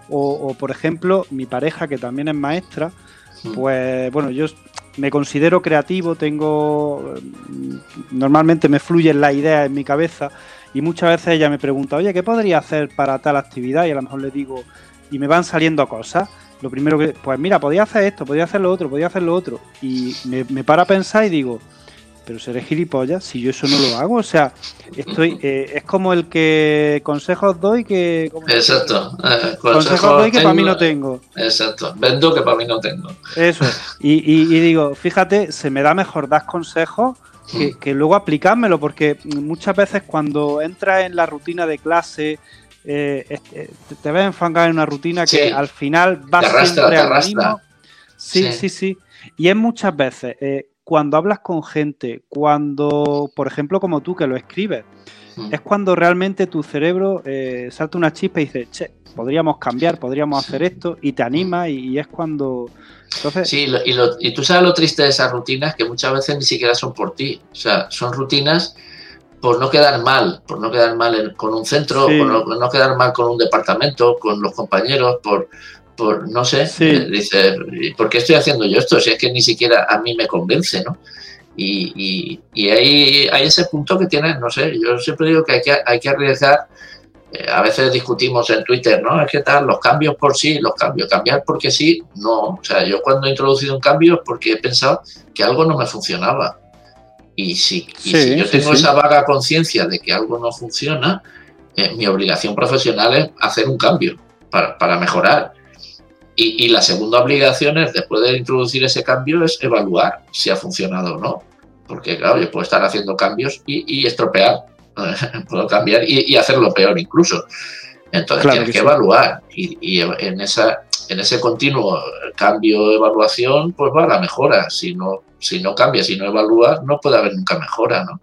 O, por ejemplo, mi pareja, que también es maestra, pues bueno, yo me considero creativo, tengo. Normalmente me fluyen las ideas en mi cabeza y muchas veces ella me pregunta, oye, ¿qué podría hacer para tal actividad? Y a lo mejor le digo, y me van saliendo cosas. Lo primero que, pues mira, podía hacer esto, podía hacer lo otro, podía hacer lo otro. Y me, me para a pensar y digo, pero seré gilipollas si yo eso no lo hago. O sea, estoy eh, es como el que consejos doy que. Exacto. Eh, consejos, doy que para mí no tengo. Exacto. Vendo que para mí no tengo. Eso. Y, digo, fíjate, se me da mejor dar consejos que, mm. luego aplicármelo, porque muchas veces cuando entras en la rutina de clase. Eh, te ves enfangado en una rutina que al final va siempre al mismo. Sí, sí, sí, Y es muchas veces cuando hablas con gente, cuando, por ejemplo, como tú que lo escribes, mm. es cuando realmente tu cerebro eh, salta una chispa y dice, che, podríamos cambiar, podríamos hacer esto, y te anima, y, es cuando. Entonces... Sí, y, tú sabes lo triste de esas rutinas, que muchas veces ni siquiera son por ti. O sea, son rutinas por no quedar mal, por no quedar mal con un centro, por no, quedar mal con un departamento, con los compañeros, por, por, no sé, eh, dice, ¿por qué estoy haciendo yo esto? Si es que ni siquiera a mí me convence, ¿no? Y, y, hay, ese punto que tienes, no sé, yo siempre digo que hay que, hay que arriesgar, eh, a veces discutimos en Twitter, ¿no? Es que tal, los cambios por sí, los cambios, cambiar porque sí, no, o sea, yo cuando he introducido un cambio es porque he pensado que algo no me funcionaba. Y si, si yo tengo esa vaga conciencia de que algo no funciona, eh, mi obligación profesional es hacer un cambio para, para mejorar. Y, la segunda obligación es, después de introducir ese cambio, es evaluar si ha funcionado o no. Porque, claro, yo puedo estar haciendo cambios y, estropear. puedo cambiar y, hacerlo peor incluso. Entonces tienes que, evaluar. Y, en, esa, en ese continuo cambio-evaluación, pues va la mejora. Si no, si no cambias, si no evalúas, no puede haber nunca mejora, ¿no?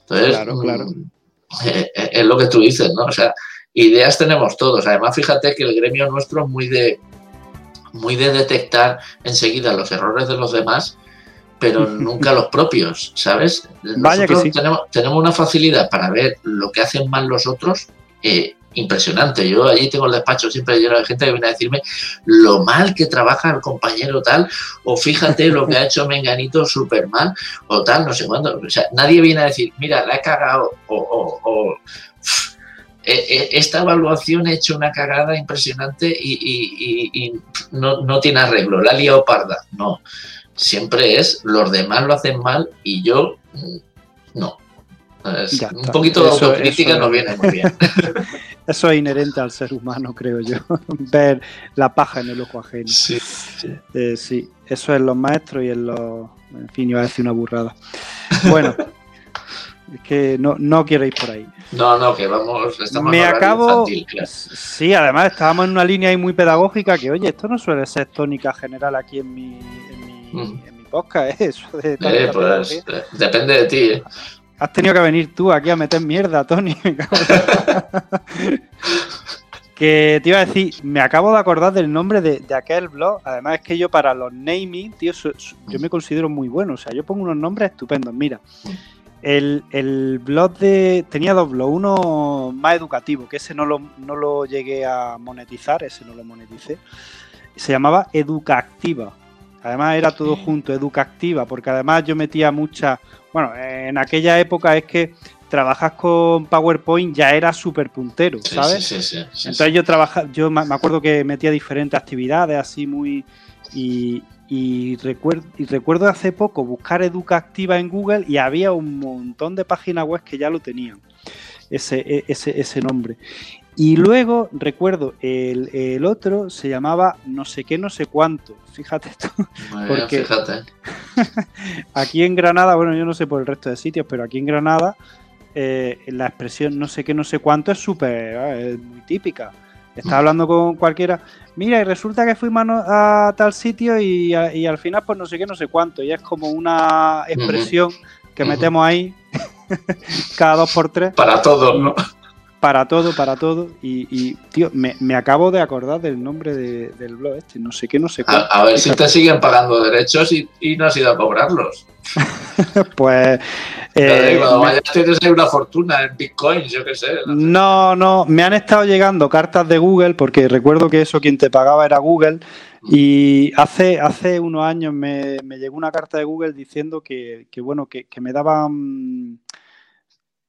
Entonces, claro, claro. Mm, eh, eh, es lo que tú dices, ¿no? O sea, ideas tenemos todos. Además, fíjate que el gremio nuestro es muy de muy de detectar enseguida los errores de los demás, pero nunca los propios, ¿sabes? Nosotros tenemos, tenemos una facilidad para ver lo que hacen mal los otros eh, impresionante. Yo allí tengo el despacho siempre lleno de gente que viene a decirme lo mal que trabaja el compañero tal, o fíjate lo que ha hecho Menganito súper mal, o tal, no sé cuándo. O sea, nadie viene a decir, mira, la he cagado, o eh, eh, esta evaluación ha hecho una cagada impresionante y, no, tiene arreglo, la liado parda. No, siempre es los demás lo hacen mal y yo mm, no. un poquito de autocrítica nos viene muy bien. Eso es inherente al ser humano, creo yo. Ver la paja en el ojo ajeno. Sí, eh, sí. eso es los maestros y en los. En fin, iba a decir una burrada. Bueno. Es que no, no quiero ir por ahí. No, no, que vamos, estamos Me acabo. Sí, además estábamos en una línea ahí muy pedagógica que, oye, esto no suele ser tónica general aquí en mi, en mi, mm. en mi podcast, ¿eh? eso de eh, pues, eh, depende de ti. ¿eh? Has tenido que venir tú aquí a meter mierda, Tony. que te iba a decir, me acabo de acordar del nombre de, de, aquel blog. Además, es que yo para los naming, tío, yo me considero muy bueno. O sea, yo pongo unos nombres estupendos. Mira. Mm. El, blog de. Tenía dos blogs, uno más educativo, que ese no lo, no lo llegué a monetizar, ese no lo moneticé. Se llamaba Educactiva. Además era todo junto, Educactiva, porque además yo metía muchas. Bueno, en aquella época es que trabajas con PowerPoint ya era súper puntero, ¿sabes? Sí, sí, sí, Entonces yo trabajaba, yo me acuerdo que metía diferentes actividades así muy. Y, y recuerdo, y recuerdo hace poco buscar Educa Activa en Google y había un montón de páginas web que ya lo tenían, ese, e, ese, ese nombre. Y luego recuerdo el, otro se llamaba no sé qué, no sé cuánto. Fíjate tú. porque fíjate. aquí en Granada, bueno, yo no sé por el resto de sitios, pero aquí en Granada eh, la expresión no sé qué, no sé cuánto es súper, eh, muy típica. Estás hablando con cualquiera, mira, y resulta que fuimos a, tal sitio y, al final pues no sé qué, no sé cuánto. Y es como una expresión que metemos ahí cada dos por tres. Para todo, ¿no? Para todo, para todo. Y, tío, me, acabo de acordar del nombre del blog este, no sé qué, no sé cuánto. A, ver si te siguen pagando derechos y, y no has ido a cobrarlos. pues eh, tienes una fortuna en Bitcoin, yo qué sé. No, no, me han estado llegando cartas de Google, porque recuerdo que eso quien te pagaba era Google, mm. y hace, hace unos años me, llegó una carta de Google diciendo que, bueno, que, me daban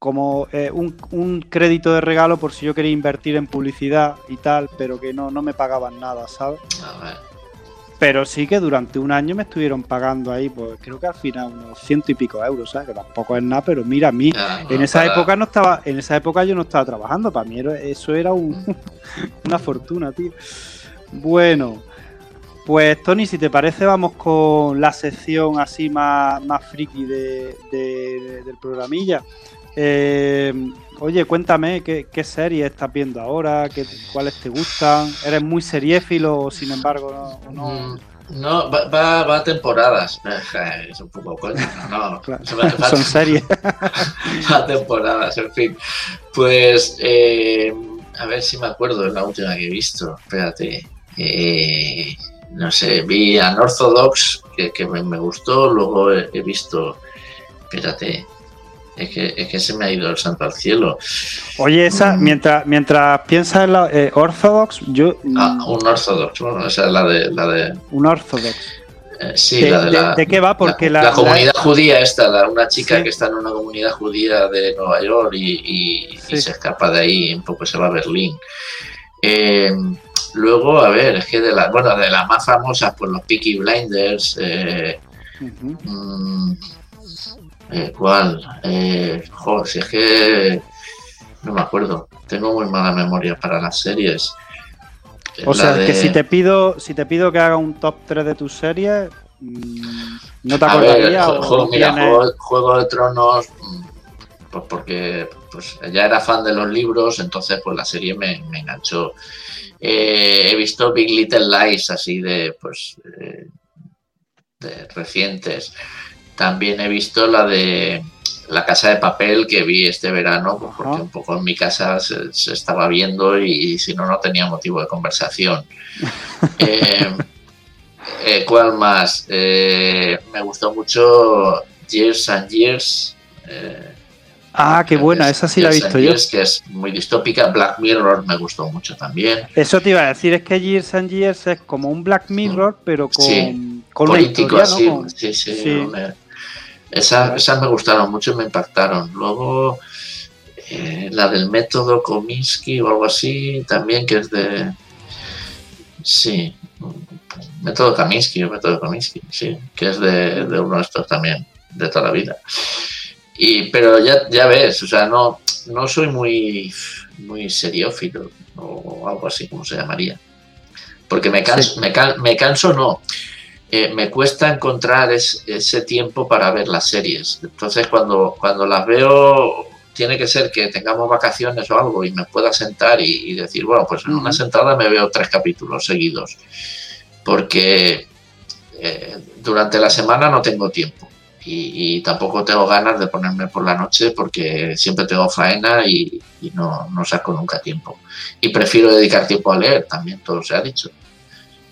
como eh, un, crédito de regalo por si yo quería invertir en publicidad y tal, pero que no, no me pagaban nada, ¿sabes? Pero sí que durante un año me estuvieron pagando ahí, pues creo que al final unos ciento y pico euros, ¿sabes? Que tampoco es nada, pero mira, a mí en esa época no estaba, en esa época yo no estaba trabajando, para mí eso era una fortuna, tío. Bueno, pues Tony, si te parece, vamos con la sección así más, más friki de, del programilla. Eh, oye, cuéntame ¿qué, qué series estás viendo ahora, qué, cuáles te gustan. ¿Eres muy seriéfilo o sin embargo no? no... Mm, va, va, a temporadas. Es un poco coño, no. Son series. va a temporadas, en fin. Pues eh, a ver si me acuerdo de la última que he visto. Espérate. Eh, no sé, vi Unorthodox, que, que me, gustó, luego he, visto, espérate, es que, es que, se me ha ido el santo al cielo. Oye, esa, mm. mientras, mientras piensas en la eh, Orthodox, yo. Ah, un Orthodox, bueno, esa es la de. La de un Orthodox. Eh, sí, la de, la. ¿De qué va? Porque la, la, comunidad judía, esta, una chica que está en una comunidad judía de Nueva York y, y, se escapa de ahí, un poco se va a Berlín. Eh, Luego, a ver, es que de las, bueno, de las más famosas, pues los Peaky Blinders, eh, mm, eh, ¿cuál? Eh, si es que no me acuerdo, tengo muy mala memoria para las series. O sea, que si te pido, si te pido que haga un top 3 de tus series, mm, ¿no te acordarías? juego, mira, juego, de Tronos, mm, pues porque pues ya era fan de los libros, entonces pues la serie me, me enganchó. Eh, he visto Big Little Lies así de, pues, eh, de recientes. También he visto la de La Casa de Papel que vi este verano, pues, porque un poco en mi casa se, estaba viendo y, si no, no tenía motivo de conversación. Eh, ¿Cuál más? me gustó mucho Years and Years. Ah, qué buena, esa sí la he visto yo. que es muy distópica. Black Mirror me gustó mucho también. Eso te iba a decir, es que Years and Years es como un Black Mirror, pero con, con político, así. Sí, sí. Esas, me gustaron mucho y me impactaron. Luego, eh, la del método Kominsky o algo así, también, que es de. Sí, método Kaminsky o método Kominsky, sí, que es de, de uno de estos también, de toda la vida. Y, pero ya, ya ves, o sea, no, no soy muy, muy seriófilo o algo así como se llamaría. Porque me canso, me, canso no. Eh, me cuesta encontrar ese tiempo para ver las series. Entonces, cuando, cuando las veo, tiene que ser que tengamos vacaciones o algo y me pueda sentar y, decir, bueno, pues en una sentada me veo tres capítulos seguidos. Porque eh, durante la semana no tengo tiempo y, tampoco tengo ganas de ponerme por la noche porque siempre tengo faena y, no, saco nunca tiempo. Y prefiero dedicar tiempo a leer, también todo se ha dicho.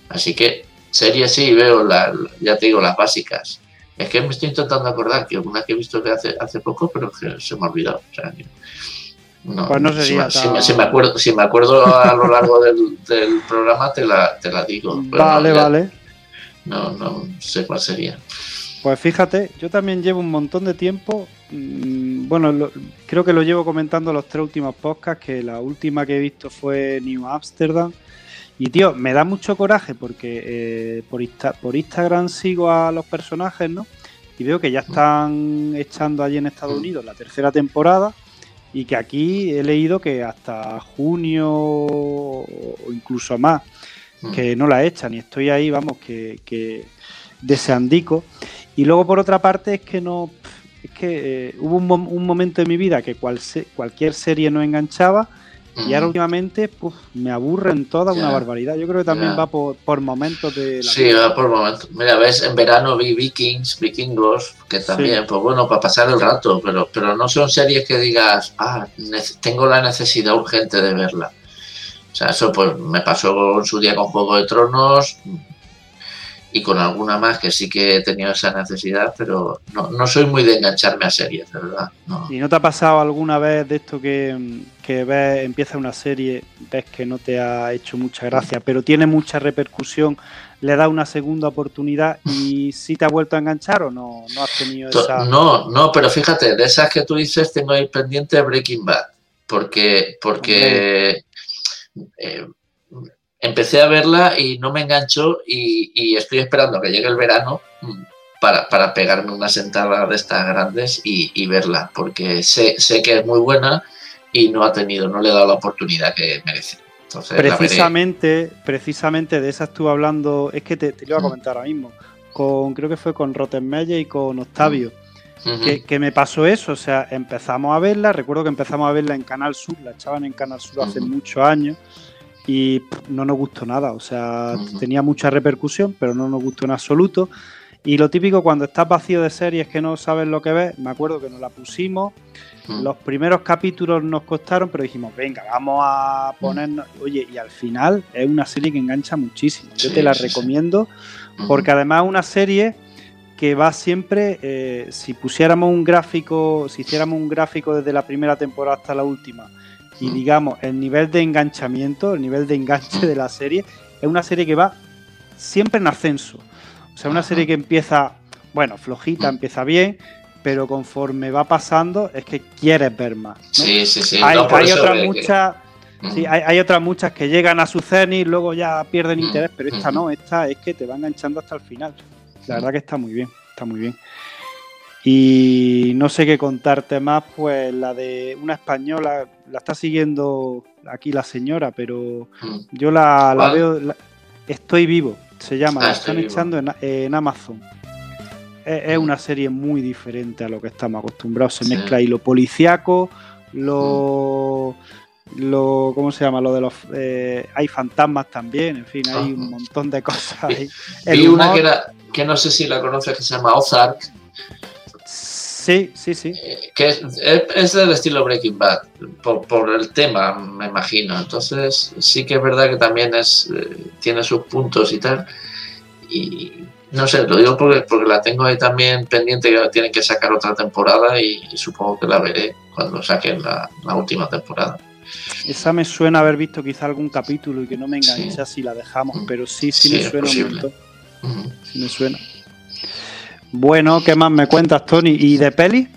Así que series sí veo, la, ya te digo, las básicas. Es que me estoy intentando acordar que una que he visto que hace, hace poco, pero que se me ha olvidado. no, pues no sería si, me, si, me, acuerdo, si me acuerdo a lo largo del, programa, te la, te la digo. vale, vale. No, no sé cuál sería. Pues fíjate, yo también llevo un montón de tiempo. Mm, bueno, creo que lo llevo comentando los tres últimos podcasts, que la última que he visto fue New Amsterdam. Y tío, me da mucho coraje porque eh, por, por Instagram sigo a los personajes, ¿no? Y veo que ya están echando allí en Estados Unidos la tercera temporada y que aquí he leído que hasta junio o incluso más mm. que no la echan y estoy ahí, vamos, que, que deseandico. Y luego, por otra parte, es que no. Es que eh, hubo un, momento en mi vida que cual cualquier serie no enganchaba. Y ahora últimamente pues, me aburren toda una barbaridad. Yo creo que también va por, por, momentos de la Sí, va por momentos. Mira, ves, en verano vi Vikings, Vikingos, que también, pues bueno, para pasar el rato, pero, pero no son series que digas, ah, tengo la necesidad urgente de verla. O sea, eso pues me pasó en su día con Juego de Tronos, y con alguna más que sí que he tenido esa necesidad, pero no, no soy muy de engancharme a series, de verdad. ¿Y no te ha pasado alguna vez de esto que, que ves, empieza una serie, ves que no te ha hecho mucha gracia, pero tiene mucha repercusión, le da una segunda oportunidad y si te ha vuelto a enganchar o no, no has tenido esa... No, no, pero fíjate, de esas que tú dices tengo ahí pendiente Breaking Bad, porque, porque eh, empecé a verla y no me enganchó y, estoy esperando que llegue el verano mm, para, pegarme una sentada de estas grandes y, verla, porque sé, sé, que es muy buena y no ha tenido, no le he dado la oportunidad que merece. precisamente, precisamente de esa estuve hablando, es que te, te, lo iba a mm. comentar ahora mismo, con, creo que fue con Rottenmeier y con Octavio. Mm. que, me pasó eso, o sea, empezamos a verla, recuerdo que empezamos a verla en Canal Sur, la echaban en Canal Sur hace muchos años, y no nos gustó nada. O sea, tenía mucha repercusión, pero no nos gustó en absoluto. Y lo típico cuando estás vacío de series que no sabes lo que ves, me acuerdo que nos la pusimos. Los primeros capítulos nos costaron, pero dijimos, venga, vamos a ponernos. Oye, y al final es una serie que engancha muchísimo. Yo te la recomiendo, porque además es una serie que va siempre, eh, si pusiéramos un gráfico, si hiciéramos un gráfico desde la primera temporada hasta la última, y digamos, el nivel de enganchamiento, el nivel de enganche de la serie, es una serie que va siempre en ascenso. O sea, una serie que empieza, bueno, flojita, empieza bien, pero conforme va pasando es que quieres ver más. Sí, sí, sí. Hay, otras muchas. Sí, hay, otras muchas que llegan a su cenit, luego ya pierden interés, pero esta no, esta es que te va enganchando hasta el final. La verdad que está muy bien, está muy bien. Y no sé qué contarte más, pues la de una española, la está siguiendo aquí la señora, pero mm. yo la, veo, Estoy vivo, se llama, la ah, están echando en, Amazon. Es, una serie muy diferente a lo que estamos acostumbrados, se mezcla ahí lo policiaco, lo... Mm. lo ¿cómo se llama? Lo de los eh, hay fantasmas también, en fin, hay un montón de cosas ahí. Hay una que, era, que no sé si la conoces que se llama Ozark, Sí, sí, sí. Eh, que es, del estilo Breaking Bad, por, el tema, me imagino. Entonces, sí que es verdad que también es eh, tiene sus puntos y tal. Y no sé, lo digo porque, porque la tengo ahí también pendiente que tienen que sacar otra temporada y, supongo que la veré cuando saquen la, última temporada. Esa me suena haber visto quizá algún capítulo y que no me engancha si la dejamos, pero sí, sí, me suena un montón. Sí me suena. Bueno, ¿qué más me cuentas, Tony? ¿Y de peli?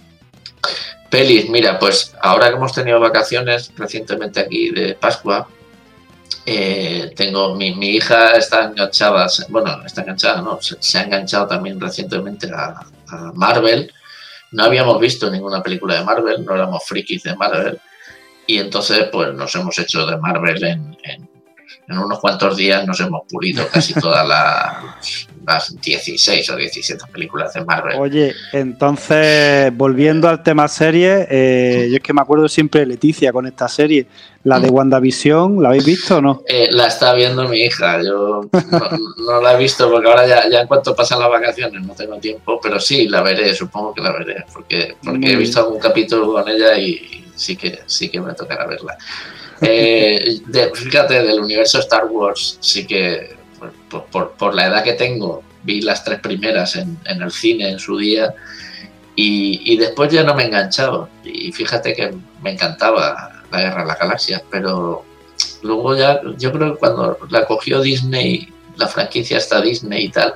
Pelis, mira, pues ahora que hemos tenido vacaciones recientemente aquí de Pascua, eh, tengo mi, hija está enganchada, bueno, está enganchada, ¿no? Se, ha enganchado también recientemente a, Marvel. No habíamos visto ninguna película de Marvel, no éramos frikis de Marvel. Y entonces, pues nos hemos hecho de Marvel en, en, en unos cuantos días, nos hemos pulido casi todas las las 16 o 17 películas de Marvel. Oye, entonces, volviendo al tema serie, eh, yo es que me acuerdo siempre de Leticia con esta serie, la de mm. WandaVision, ¿la habéis visto o no? Eh, la está viendo mi hija, yo no, la he visto porque ahora ya, ya, en cuanto pasan las vacaciones no tengo tiempo, pero sí, la veré, supongo que la veré, porque, porque he visto algún capítulo con ella y sí que, sí que me tocará verla. Eh, fíjate, del universo Star Wars sí que por, la edad que tengo, vi las tres primeras en, el cine en su día y, después ya no me enganchaba. Y fíjate que me encantaba la Guerra de las Galaxias, pero luego ya, yo creo que cuando la cogió Disney, la franquicia está Disney y tal,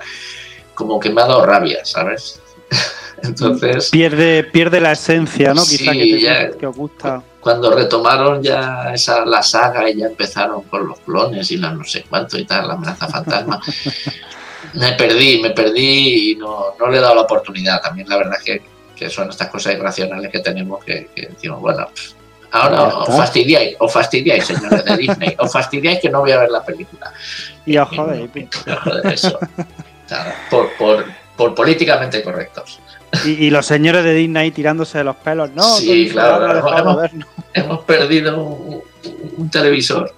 como que me ha dado rabia, ¿sabes? Entonces. Pierde, pierde la esencia, ¿no? Quizá que, te, gusta. Cuando retomaron ya esa, la saga y ya empezaron con los clones y la no sé cuánto y tal, la amenaza fantasma. me perdí, me perdí y no, no, le he dado la oportunidad. También la verdad que, que son estas cosas irracionales que tenemos que, decimos, bueno, ahora os fastidiáis, os fastidiáis, señores de Disney, os fastidiáis que no voy a ver la película. Y ojo de eso. por, por, por políticamente correctos. Y, los señores de Disney tirándose de los pelos, ¿no? Sí, claro, hemos, perdido un, televisor.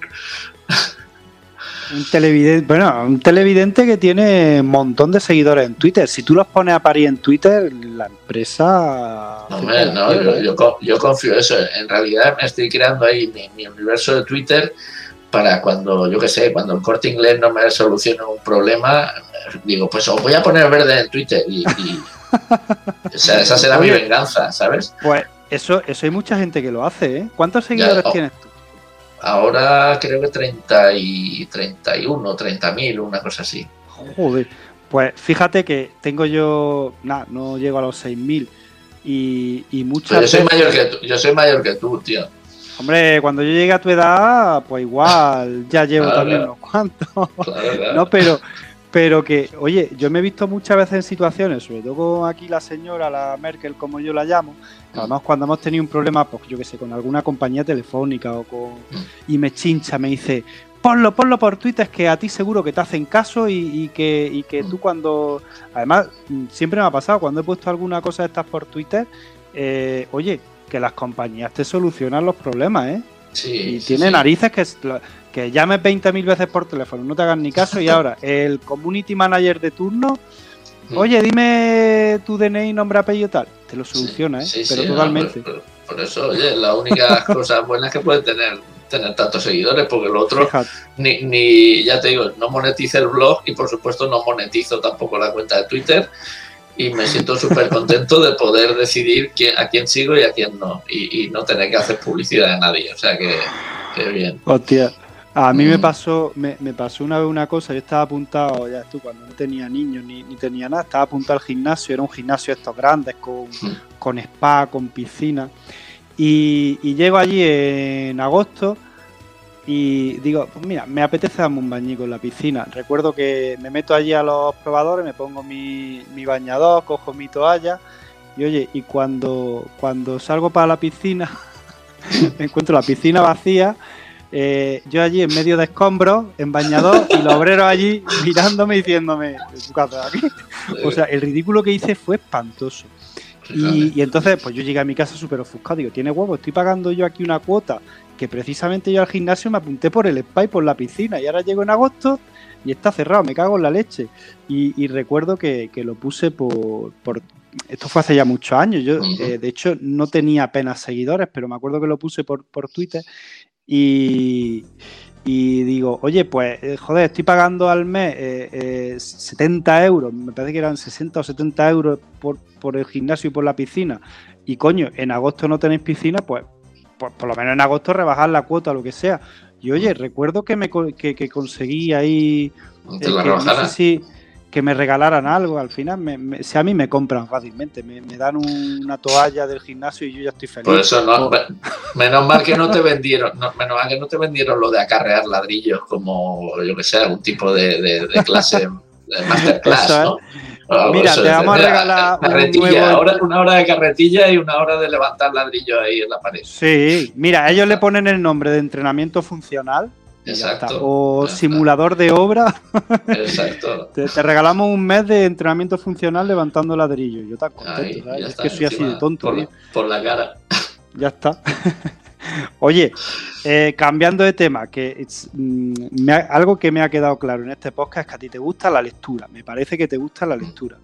Un televidente, bueno, un televidente que tiene un montón de seguidores en Twitter. Si tú los pones a parir en Twitter, la empresa. No, no yo, yo, confío en eso. En realidad me estoy creando ahí mi, universo de Twitter para cuando, yo qué sé, cuando el corte inglés no me solucione un problema, digo, pues os voy a poner verde en Twitter y, o sea, esa será mi venganza, ¿sabes? Pues eso, eso hay mucha gente que lo hace, ¿eh? ¿Cuántos seguidores oh, tienes tú? Ahora creo que 30 y 31, 30 mil, una cosa así. Joder, pues fíjate que tengo yo, nada, no llego a los 6 mil y, y muchas yo soy mayor que tú, yo soy mayor que tú, tío. Hombre, cuando yo llegue a tu edad, pues igual ya llevo también unos cuantos. no, pero, pero que, oye, yo me he visto muchas veces en situaciones, sobre todo aquí la señora, la Merkel, como yo la llamo, que además cuando hemos tenido un problema, pues yo qué sé, con alguna compañía telefónica o con. y me chincha, me dice, ponlo, ponlo por Twitter, que a ti seguro que te hacen caso y, que, y que tú cuando. Además, siempre me ha pasado, cuando he puesto alguna cosa de estas por Twitter, eh, oye, que las compañías te solucionan los problemas, ¿eh? Sí. Y tiene narices que, que llames 20.000 veces por teléfono, no te hagan ni caso y ahora el community manager de turno, mm. oye, dime tu DNI, nombre, apellido tal, te lo soluciona, ¿eh? Pero totalmente. por, eso, oye, la única cosa buena que puede tener tener tantos seguidores, porque lo otro, ni, ni, ya te digo, no monetizo el blog y por supuesto no monetizo tampoco la cuenta de Twitter y me siento súper contento de poder decidir quién, a quién sigo y a quién no, y, no tener que hacer publicidad a nadie, o sea que, bien. Hostia. A mí me mm. pasó, me, pasó una vez una cosa, yo estaba apuntado, ya tú, cuando no tenía niños ni, ni tenía nada, estaba apuntado al gimnasio, era un gimnasio estos grandes, con, mm. con spa, con piscina, y, y llego allí en agosto y digo, pues mira, me apetece darme un bañico en la piscina. Recuerdo que me meto allí a los probadores, me pongo mi, bañador, cojo mi toalla y oye, y cuando, cuando salgo para la piscina, encuentro la piscina vacía, eh, yo allí en medio de escombros, en bañador, y los obreros allí mirándome y diciéndome, ¿tú aquí? O sea, el ridículo que hice fue espantoso. Y, y, entonces, pues yo llegué a mi casa súper ofuscado. Digo, ¿tiene huevo? Estoy pagando yo aquí una cuota que precisamente yo al gimnasio me apunté por el spa y por la piscina y ahora llego en agosto y está cerrado, me cago en la leche. Y, recuerdo que, lo puse por, Esto fue hace ya muchos años, yo eh, de hecho no tenía apenas seguidores, pero me acuerdo que lo puse por, por Twitter y, y digo, oye, pues eh, joder, estoy pagando al mes 70 eh, euros, me parece que eran 60 o 70 euros por, por el gimnasio y por la piscina, y coño, en agosto no tenéis piscina, pues por, lo menos en agosto rebajar la cuota o lo que sea. Y oye, recuerdo que me que, conseguí ahí eh, que, no sé si, que me regalaran algo. Al final, me, si a mí me compran fácilmente, me, dan una toalla del gimnasio y yo ya estoy feliz. Por eso no, menos mal que no te vendieron, menos mal que no te vendieron lo de acarrear ladrillos como yo que sé, algún tipo de, de clase masterclass, ¿no? Mira, te vamos a regalar una hora de carretilla y una hora de levantar ladrillo ahí en la pared. Sí, mira, ellos le ponen el nombre de entrenamiento funcional. Exacto. O simulador de obra. Exacto. te, regalamos un mes de entrenamiento funcional levantando ladrillo. Yo te contento, es que soy así de tonto. por la cara. Ya está. Oye, eh, cambiando de tema, que mm, algo que me ha quedado claro en este podcast es que a ti te gusta la lectura. Me parece que te gusta la lectura.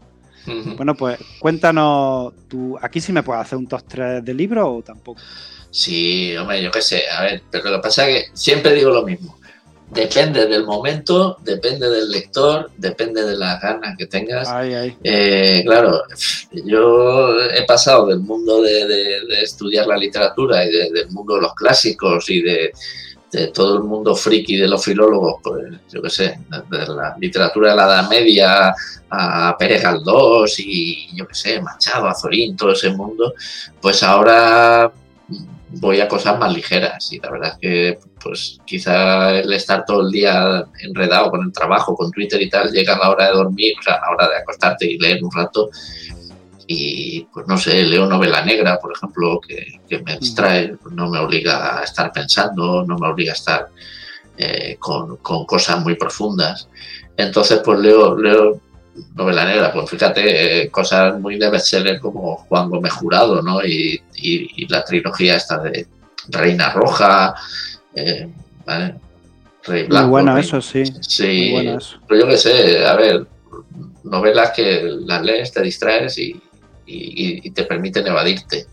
Bueno, pues cuéntanos, tú, aquí sí me puedes hacer un top 3 de libros o tampoco. Sí, hombre, yo qué sé, a ver, pero lo que pasa es que siempre digo lo mismo depende del momento, depende del lector, depende de las ganas que tengas. Eh, claro, yo he pasado del mundo de, estudiar la literatura y del mundo de los clásicos y de, todo el mundo friki de los filólogos, pues yo qué sé, de la literatura de la Edad Media a Pérez Galdós y yo qué sé, Machado, Azorín, todo ese mundo, pues ahora voy a cosas más ligeras y la verdad es que pues quizá el estar todo el día enredado con el trabajo, con Twitter y tal, llega a la hora de dormir, o sea, a la hora de acostarte y leer un rato y pues no sé, leo novela negra, por ejemplo, que, me distrae, no me obliga a estar pensando, no me obliga a estar eh, con, cosas muy profundas. Entonces, pues leo, leo novela negra, pues fíjate, eh, cosas muy de bestseller como Juan Gómez Jurado, ¿no? Y, la trilogía esta de Reina Roja, eh, Rey Blanco. Muy buena eso, sí. Sí, pero yo qué sé, a ver, novelas que las lees, te distraes y, te permiten evadirte.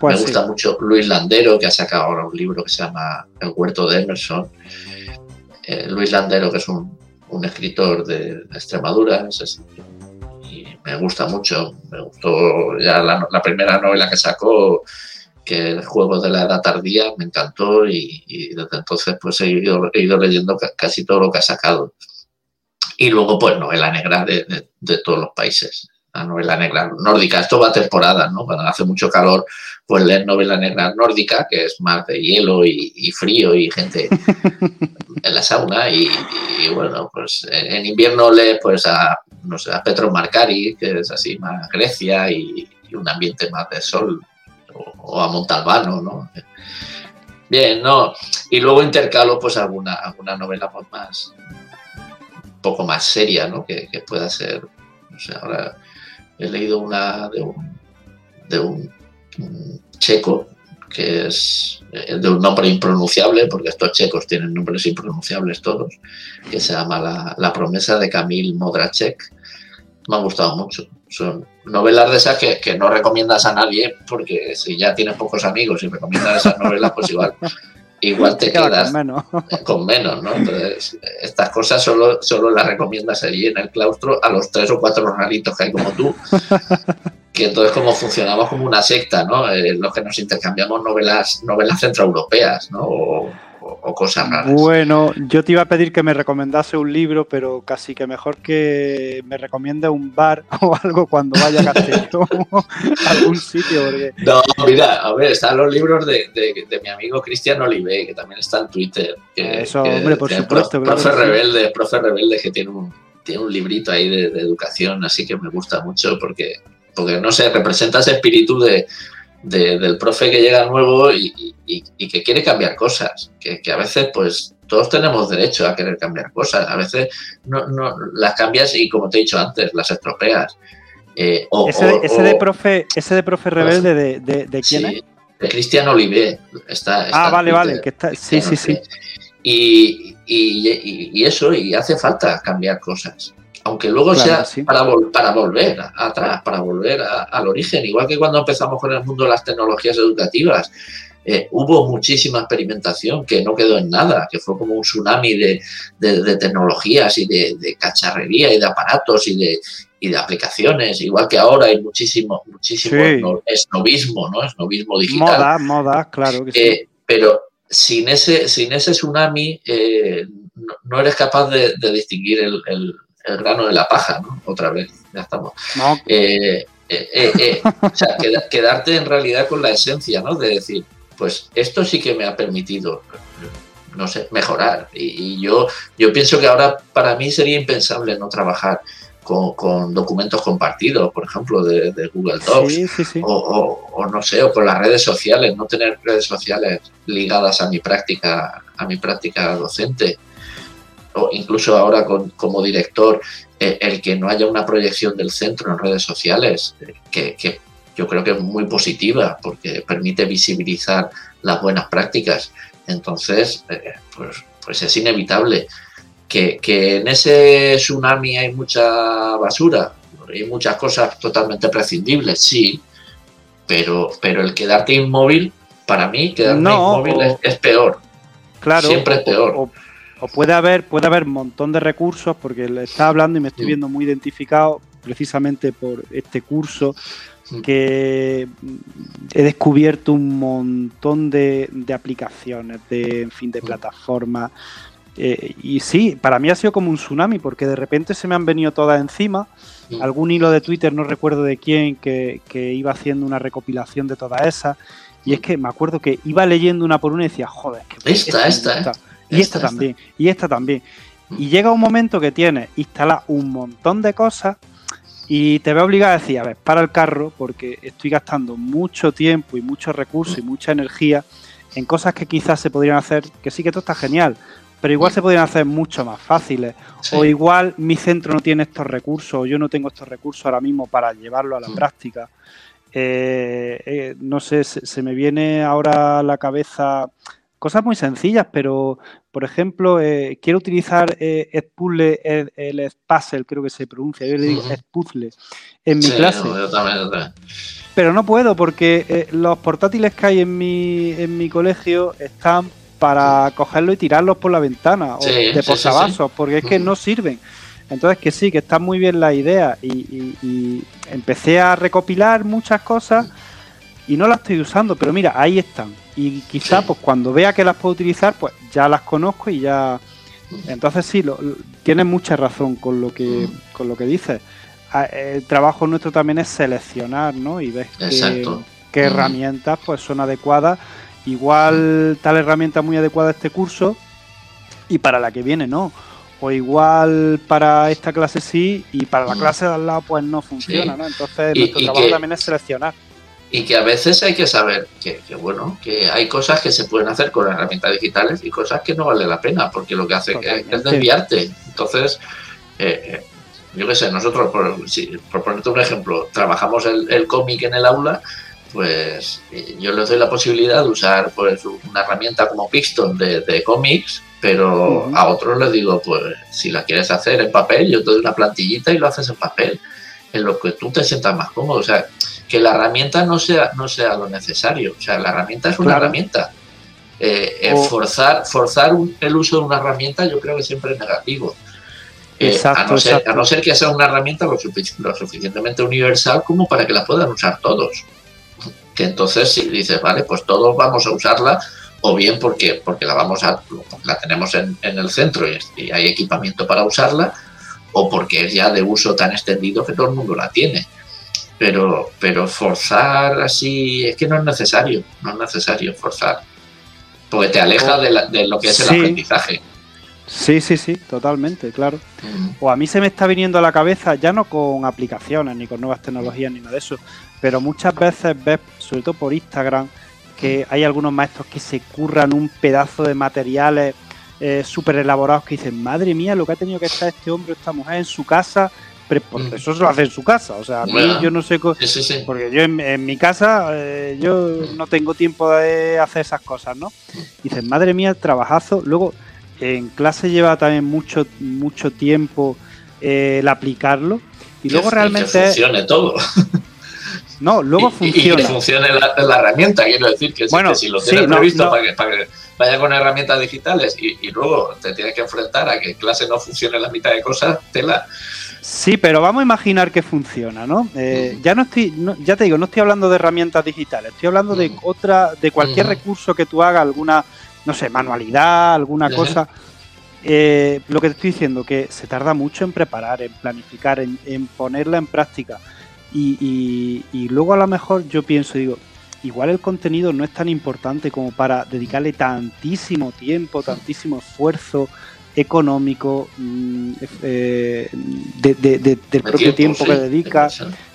Pues Me gusta mucho Luis Landero, que ha sacado ahora un libro que se llama El huerto de Emerson. Eh, Luis Landero, que es un un escritor de, Extremadura, y me gusta mucho. Me gustó ya la, primera novela que sacó, que el juego de la edad tardía, me encantó y, desde entonces pues he ido, leyendo casi todo lo que ha sacado. Y luego pues novela negra de, de todos los países la novela negra nórdica. Esto va a temporada, ¿no? Cuando hace mucho calor, pues leer novela negra nórdica, que es más de hielo y, frío y gente en la sauna. Y, bueno, pues en invierno lee pues a, no sé, a Petro Marcari, que es así más Grecia y, un ambiente más de sol, o, a Montalbano, ¿no? Bien, ¿no? Y luego intercalo pues alguna, alguna novela pues más, un poco más seria, ¿no? Que, pueda ser, no sé, ahora he leído una de un, de un, checo que es de un nombre impronunciable, porque estos checos tienen nombres impronunciables todos, que se llama La, promesa de Camil Modracek. Me ha gustado mucho. Son novelas de esas que, que, no recomiendas a nadie, porque si ya tienes pocos amigos y recomiendas esas novelas, pues igual igual te quedas con menos. ¿no? Entonces, estas cosas solo, solo las recomiendas allí en el claustro a los tres o cuatro raritos que hay como tú, que entonces como funcionamos como una secta, ¿no? Eh, los que nos intercambiamos novelas, novelas centroeuropeas, ¿no? o, cosas raras. Bueno, yo te iba a pedir que me recomendase un libro, pero casi que mejor que me recomiende un bar o algo cuando vaya a Castellón, algún sitio. No, mira, a ver, están los libros de, mi amigo Cristian Olive, que también está en Twitter. Eso, hombre, por supuesto. Profe, rebelde, profe rebelde que tiene un, tiene un librito ahí de, educación, así que me gusta mucho porque, porque no sé, representa ese espíritu de del profe que llega nuevo y, que quiere cambiar cosas, que, a veces pues todos tenemos derecho a querer cambiar cosas, a veces no, no las cambias y como te he dicho antes, las estropeas. Eh, ese, de profe, ese de profe rebelde de, de, quién es? De Cristian Oliver. Está, ah, vale, vale. Que está, sí, sí, sí. Y, y, eso, y hace falta cambiar cosas aunque luego sea para, para volver atrás, para volver al origen, igual que cuando empezamos con el mundo de las tecnologías educativas. Eh, hubo muchísima experimentación que no quedó en nada, que fue como un tsunami de, tecnologías y de, cacharrería y de aparatos y de, de aplicaciones, igual que ahora hay muchísimo, muchísimo esnovismo, ¿no? Esnovismo digital. Moda, moda, claro que sí. Eh, pero sin ese, sin ese tsunami eh, no, eres capaz de, distinguir el, el grano de la paja, ¿no? Otra vez, ya estamos. Eh, eh, eh, o sea, quedarte en realidad con la esencia, ¿no? De decir, pues esto sí que me ha permitido, no sé, mejorar. Y, yo, yo pienso que ahora para mí sería impensable no trabajar con, documentos compartidos, por ejemplo, de, Google Docs, O, o, no sé, o con las redes sociales, no tener redes sociales ligadas a mi práctica, a mi práctica docente o incluso ahora con, como director, eh, el que no haya una proyección del centro en redes sociales, eh, que, yo creo que es muy positiva porque permite visibilizar las buenas prácticas. Entonces, eh, pues, pues, es inevitable que, en ese tsunami hay mucha basura, hay muchas cosas totalmente prescindibles, sí, pero, pero el quedarte inmóvil, para mí, quedarme inmóvil es, peor. Claro, Siempre es peor o puede haber, puede haber un montón de recursos, porque le está hablando y me estoy viendo muy identificado precisamente por este curso que he descubierto un montón de, aplicaciones, de, en fin, de plataformas. Eh, y sí, para mí ha sido como un tsunami, porque de repente se me han venido todas encima. Algún hilo de Twitter, no recuerdo de quién, que, que iba haciendo una recopilación de todas esas. Y es que me acuerdo que iba leyendo una por una y decía, joder, que esta, esta, esta, y esta, también, y esta también. Y llega un momento que tienes instalar un montón de cosas y te ve obligado a decir, a ver, para el carro porque estoy gastando mucho tiempo y muchos recursos y mucha energía en cosas que quizás se podrían hacer, que sí que esto está genial, pero igual se podrían hacer mucho más fáciles. O igual mi centro no tiene estos recursos, o yo no tengo estos recursos ahora mismo para llevarlo a la práctica. Eh, eh, no sé, se, me viene ahora a la cabeza cosas muy sencillas, pero por ejemplo, eh, quiero utilizar eh, el, el Puzzle, creo que se pronuncia, yo le digo Edpuzzle, en mi clase. Pero no puedo porque eh, los portátiles que hay en mi, en mi colegio están para cogerlo y tirarlos por la ventana o de posavasos, porque es que no sirven. Entonces que sí, que está muy bien la idea y, empecé a recopilar muchas cosas y no las estoy usando, pero mira, ahí están. Y quizá pues cuando vea que las puedo utilizar, pues ya las conozco y ya... Entonces sí, lo, tienes mucha razón con lo que, con lo que dices. Ah, el trabajo nuestro también es seleccionar, ¿no? Y ves qué, herramientas pues son adecuadas. Igual tal herramienta muy adecuada a este curso y para la que viene no o igual para esta clase sí y para la mm. clase de al lado pues no funciona, ¿no? Entonces nuestro trabajo también es seleccionar. Y que a veces hay que saber que, bueno, que hay cosas que se pueden hacer con herramientas digitales y cosas que no vale la pena, porque lo que hace es desviarte. Entonces, eh, eh, yo qué sé, nosotros, por, por ponerte un ejemplo, trabajamos el, cómic en el aula, pues eh, yo les doy la posibilidad de usar pues, una herramienta como Pixton de, de cómics pero a otros les digo, pues si la quieres hacer en papel, yo te doy una plantillita y lo haces en papel, en lo que tú te sientas más cómodo. O sea, que la herramienta no sea, no sea lo necesario. O sea, la herramienta es una herramienta. Eh, eh, forzar forzar el uso de una herramienta yo creo que siempre es negativo. Eh, a, no ser, a, no ser, que sea una herramienta lo, suficientemente universal como para que la puedan usar todos. Que entonces si dices, vale, pues todos vamos a usarla o bien porque, porque la vamos a, la tenemos en, el centro y, hay equipamiento para usarla, o porque es ya de uso tan extendido que todo el mundo la tiene. Pero, pero forzar así es que no es necesario, no es necesario forzar, porque te aleja de, lo que es el aprendizaje. Sí, sí, sí, totalmente, claro. O a mí se me está viniendo a la cabeza, ya no con aplicaciones ni con nuevas tecnologías ni nada de eso, pero muchas veces ves, sobre todo por Instagram, que hay algunos maestros que se curran un pedazo de materiales eh, súper elaborados que dicen, madre mía, lo que ha tenido que estar este hombre o esta mujer en su casa, porque mm. eso se lo hace en su casa, o sea, a mí yo no sé, porque yo en, mi casa eh, yo no tengo tiempo de hacer esas cosas, ¿no? dicen, madre mía, el trabajazo, luego en clase lleva también mucho, mucho tiempo eh, el aplicarlo y luego realmente... Que funcione todo. No, luego funciona. Y que funcione la, herramienta, quiero decir, que, bueno, si lo tienes previsto Para, que, vaya con herramientas digitales y, luego te tienes que enfrentar a que en clase no funcione la mitad de cosas, tela. Sí, pero vamos a imaginar que funciona, ¿no? Eh, ya no estoy, ya te digo, no estoy hablando de herramientas digitales, estoy hablando de otra, de cualquier recurso que tú hagas, alguna, no sé, manualidad, alguna cosa. Eh, lo que te estoy diciendo, que se tarda mucho en preparar, en planificar, en ponerla en práctica. Y, luego a lo mejor yo pienso, digo, igual el contenido no es tan importante como para dedicarle tantísimo tiempo, tantísimo esfuerzo económico, mm, eh, del propio tiempo, que dedica.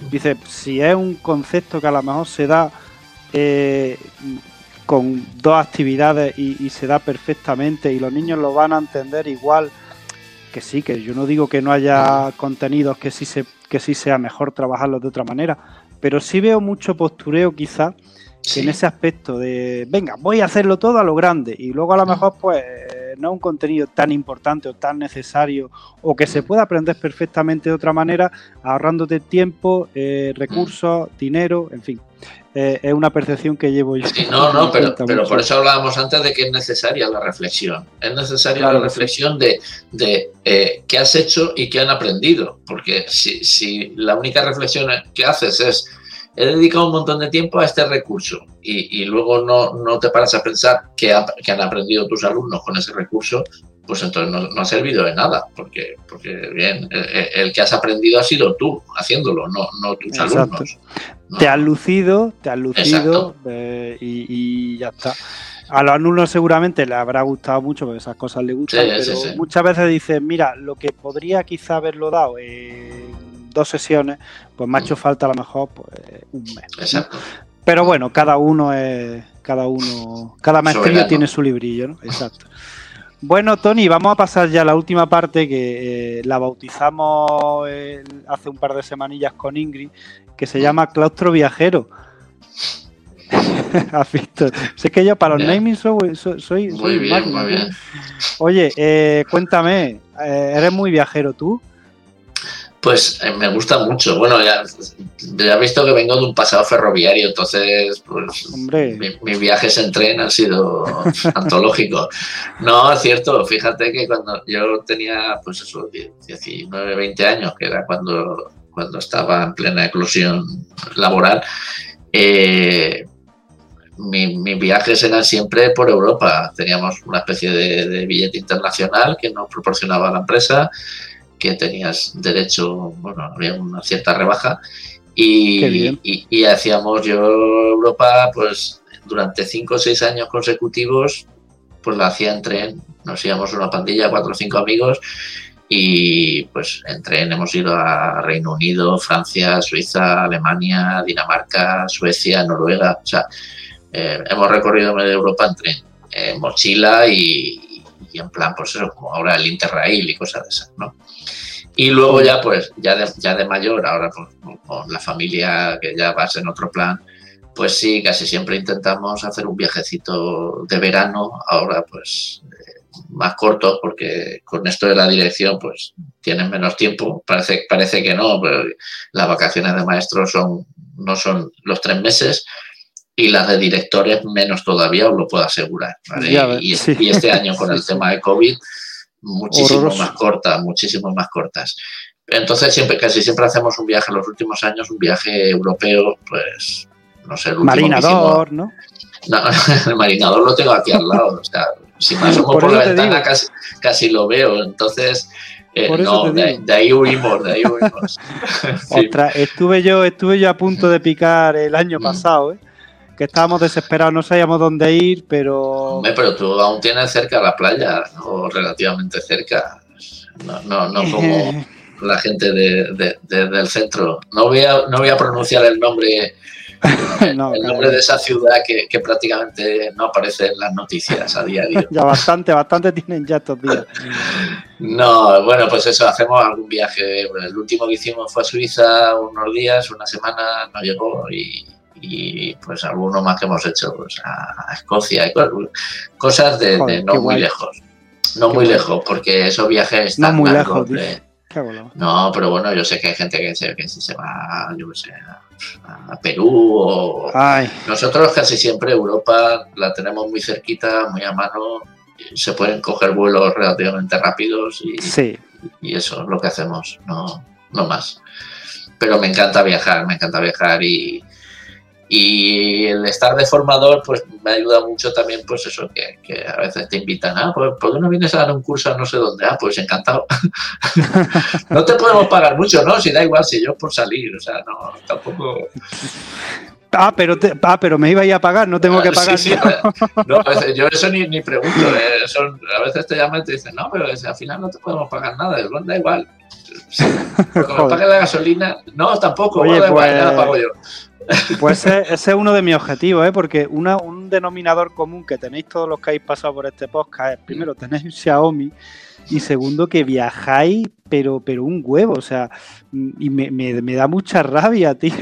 Dice, si es un concepto que a lo mejor se da eh, con dos actividades y, se da perfectamente y los niños lo van a entender igual, que sí, que yo no digo que no haya contenidos que sí se que sí sea mejor trabajarlos de otra manera, pero sí veo mucho postureo quizá en ese aspecto de, venga, voy a hacerlo todo a lo grande y luego a lo mm. mejor pues no es un contenido tan importante o tan necesario o que se mm. pueda aprender perfectamente de otra manera, ahorrándote tiempo, eh, recursos, mm. dinero, en fin. Eh, es una percepción que llevo yo. Sí, no, no, pero, pero por eso hablábamos antes de que es necesaria la reflexión. Es necesaria la reflexión de, de eh, qué has hecho y qué han aprendido. Porque si, si la única reflexión que haces es he dedicado un montón de tiempo a este recurso y, y luego no, no, te paras a pensar qué, han aprendido tus alumnos con ese recurso, pues entonces no, ha servido de nada, porque, porque bien, el, que has aprendido ha sido tú haciéndolo, no, no tus alumnos. Te has lucido, te has lucido eh, y, ya está. A los alumnos seguramente les habrá gustado mucho, porque esas cosas les gustan, pero muchas veces dicen, mira, lo que podría quizá haberlo dado en dos sesiones, pues me ha hecho falta a lo mejor pues, un mes. Exacto. Pero bueno, cada uno es, cada uno, cada maestría tiene su librillo, ¿no? Exacto. Bueno, Tony, vamos a pasar ya a la última parte que eh, la bautizamos hace un par de semanillas con Ingrid, que se llama Claustro Viajero. ¿Has visto? Sé que yo para los naming soy, soy, muy bien, muy bien. Oye, eh, cuéntame, eh, ¿eres muy viajero tú? Pues eh, me gusta mucho. Bueno, ya, ya he visto que vengo de un pasado ferroviario, entonces pues mis viajes en tren han sido antológicos. No, es cierto, fíjate que cuando yo tenía pues eso, 19, 20 años, que era cuando, cuando estaba en plena eclosión laboral, eh, mis viajes eran siempre por Europa. Teníamos una especie de, de billete internacional que nos proporcionaba la empresa que tenías derecho, bueno, había una cierta rebaja y, y, hacíamos yo Europa, pues durante cinco o seis años consecutivos, pues la hacía en tren, nos íbamos una pandilla, cuatro o cinco amigos y pues en tren hemos ido a Reino Unido, Francia, Suiza, Alemania, Dinamarca, Suecia, Noruega, o sea, eh, hemos recorrido medio Europa en tren, en mochila y, y en plan, pues eso, como ahora el Interrail y cosas de esas, ¿no? Y luego ya, pues, ya de, ya de mayor, ahora pues, con la familia que ya vas en otro plan, pues sí, casi siempre intentamos hacer un viajecito de verano, ahora pues eh, más corto, porque con esto de la dirección pues tienen menos tiempo, parece, parece que no, pero las vacaciones de maestros son, no son los tres meses, y las de directores menos todavía, os lo puedo asegurar. y, este año con el tema de COVID, muchísimo más cortas, muchísimo más cortas. Entonces, siempre, casi siempre hacemos un viaje, en los últimos años, un viaje europeo, pues, no sé, el Marinador, ¿no? No, el marinador lo tengo aquí al lado. O sea, si me asomo por, la ventana casi, casi, lo veo. Entonces, eh, no, de, ahí huimos, de ahí huimos. Ostras, estuve yo, estuve yo a punto de picar el año mm. pasado, ¿eh? Que estábamos desesperados, no sabíamos dónde ir, pero... Hombre, pero tú aún tienes cerca la playa, o relativamente cerca. No, no, como la gente del centro. No voy, a, no voy a pronunciar el nombre el nombre de esa ciudad que, prácticamente no aparece en las noticias a diario. ya bastante, bastante tienen ya estos días. no, bueno, pues eso, hacemos algún viaje. El último que hicimos fue a Suiza unos días, una semana, no llegó y, y pues alguno más que hemos hecho pues, a, Escocia, cosas de, no muy lejos. No muy lejos, porque esos viajes no muy lejos. No, pero bueno, yo sé que hay gente que se, que se va, yo sé, a, Perú o... Nosotros casi siempre Europa la tenemos muy cerquita, muy a mano, se pueden coger vuelos relativamente rápidos y, y eso es lo que hacemos, no, no más. Pero me encanta viajar, me encanta viajar y, y el estar de formador, pues me ayuda mucho también, pues eso, que, que a veces te invitan, ah, pues ¿por qué no vienes a dar un curso a no sé dónde? Ah, pues encantado. no te podemos pagar mucho, ¿no? Si da igual, si yo por salir, o sea, no, tampoco... Ah, pero, ah, pero me iba a ir a pagar, no tengo que pagar. Sí, no, yo eso ni, ni pregunto. Eh, a veces te llaman y te dicen, no, pero al final no te podemos pagar nada. da igual. Porque me pague la gasolina. No, tampoco. Oye, pues, nada pago yo. Pues ese, es uno de mis objetivos, ¿eh? porque un denominador común que tenéis todos los que habéis pasado por este podcast es, primero, tenéis un Xiaomi y segundo, que viajáis, pero, pero un huevo, o sea, y me, da mucha rabia, tío.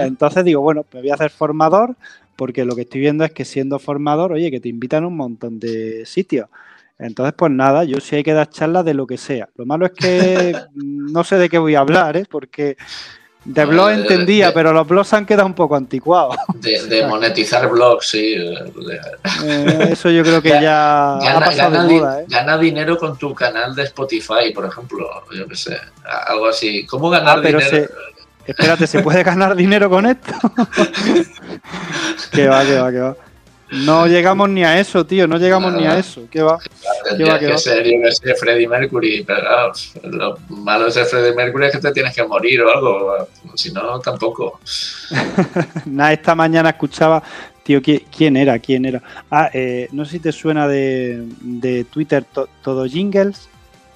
Entonces digo, bueno, me voy a hacer formador, porque lo que estoy viendo es que siendo formador, oye, que te invitan a un montón de sitios. Entonces, pues nada, yo sí hay que dar charlas de lo que sea. Lo malo es que no sé de qué voy a hablar, ¿eh? porque de blog entendía, pero los blogs han quedado un poco anticuados. De, monetizar blogs, sí. Eh, eso yo creo que ya gana, ha pasado de moda, ¿eh? gana dinero con tu canal de Spotify, por ejemplo. Yo qué sé, algo así. ¿Cómo ganar ah, dinero? espérate, ¿se puede ganar dinero con esto? que va, que va, que va. No llegamos ni a eso, tío, no llegamos ni a eso. ¿Qué va? ¿Qué va, que ser, yo Freddie Mercury, pero lo malo de ser Freddie Mercury es que te tienes que morir o algo, si no, tampoco. Nada, esta mañana escuchaba, tío, ¿quién era? ¿Quién era? Ah, eh, no sé si te suena de, de Twitter Todo Jingles,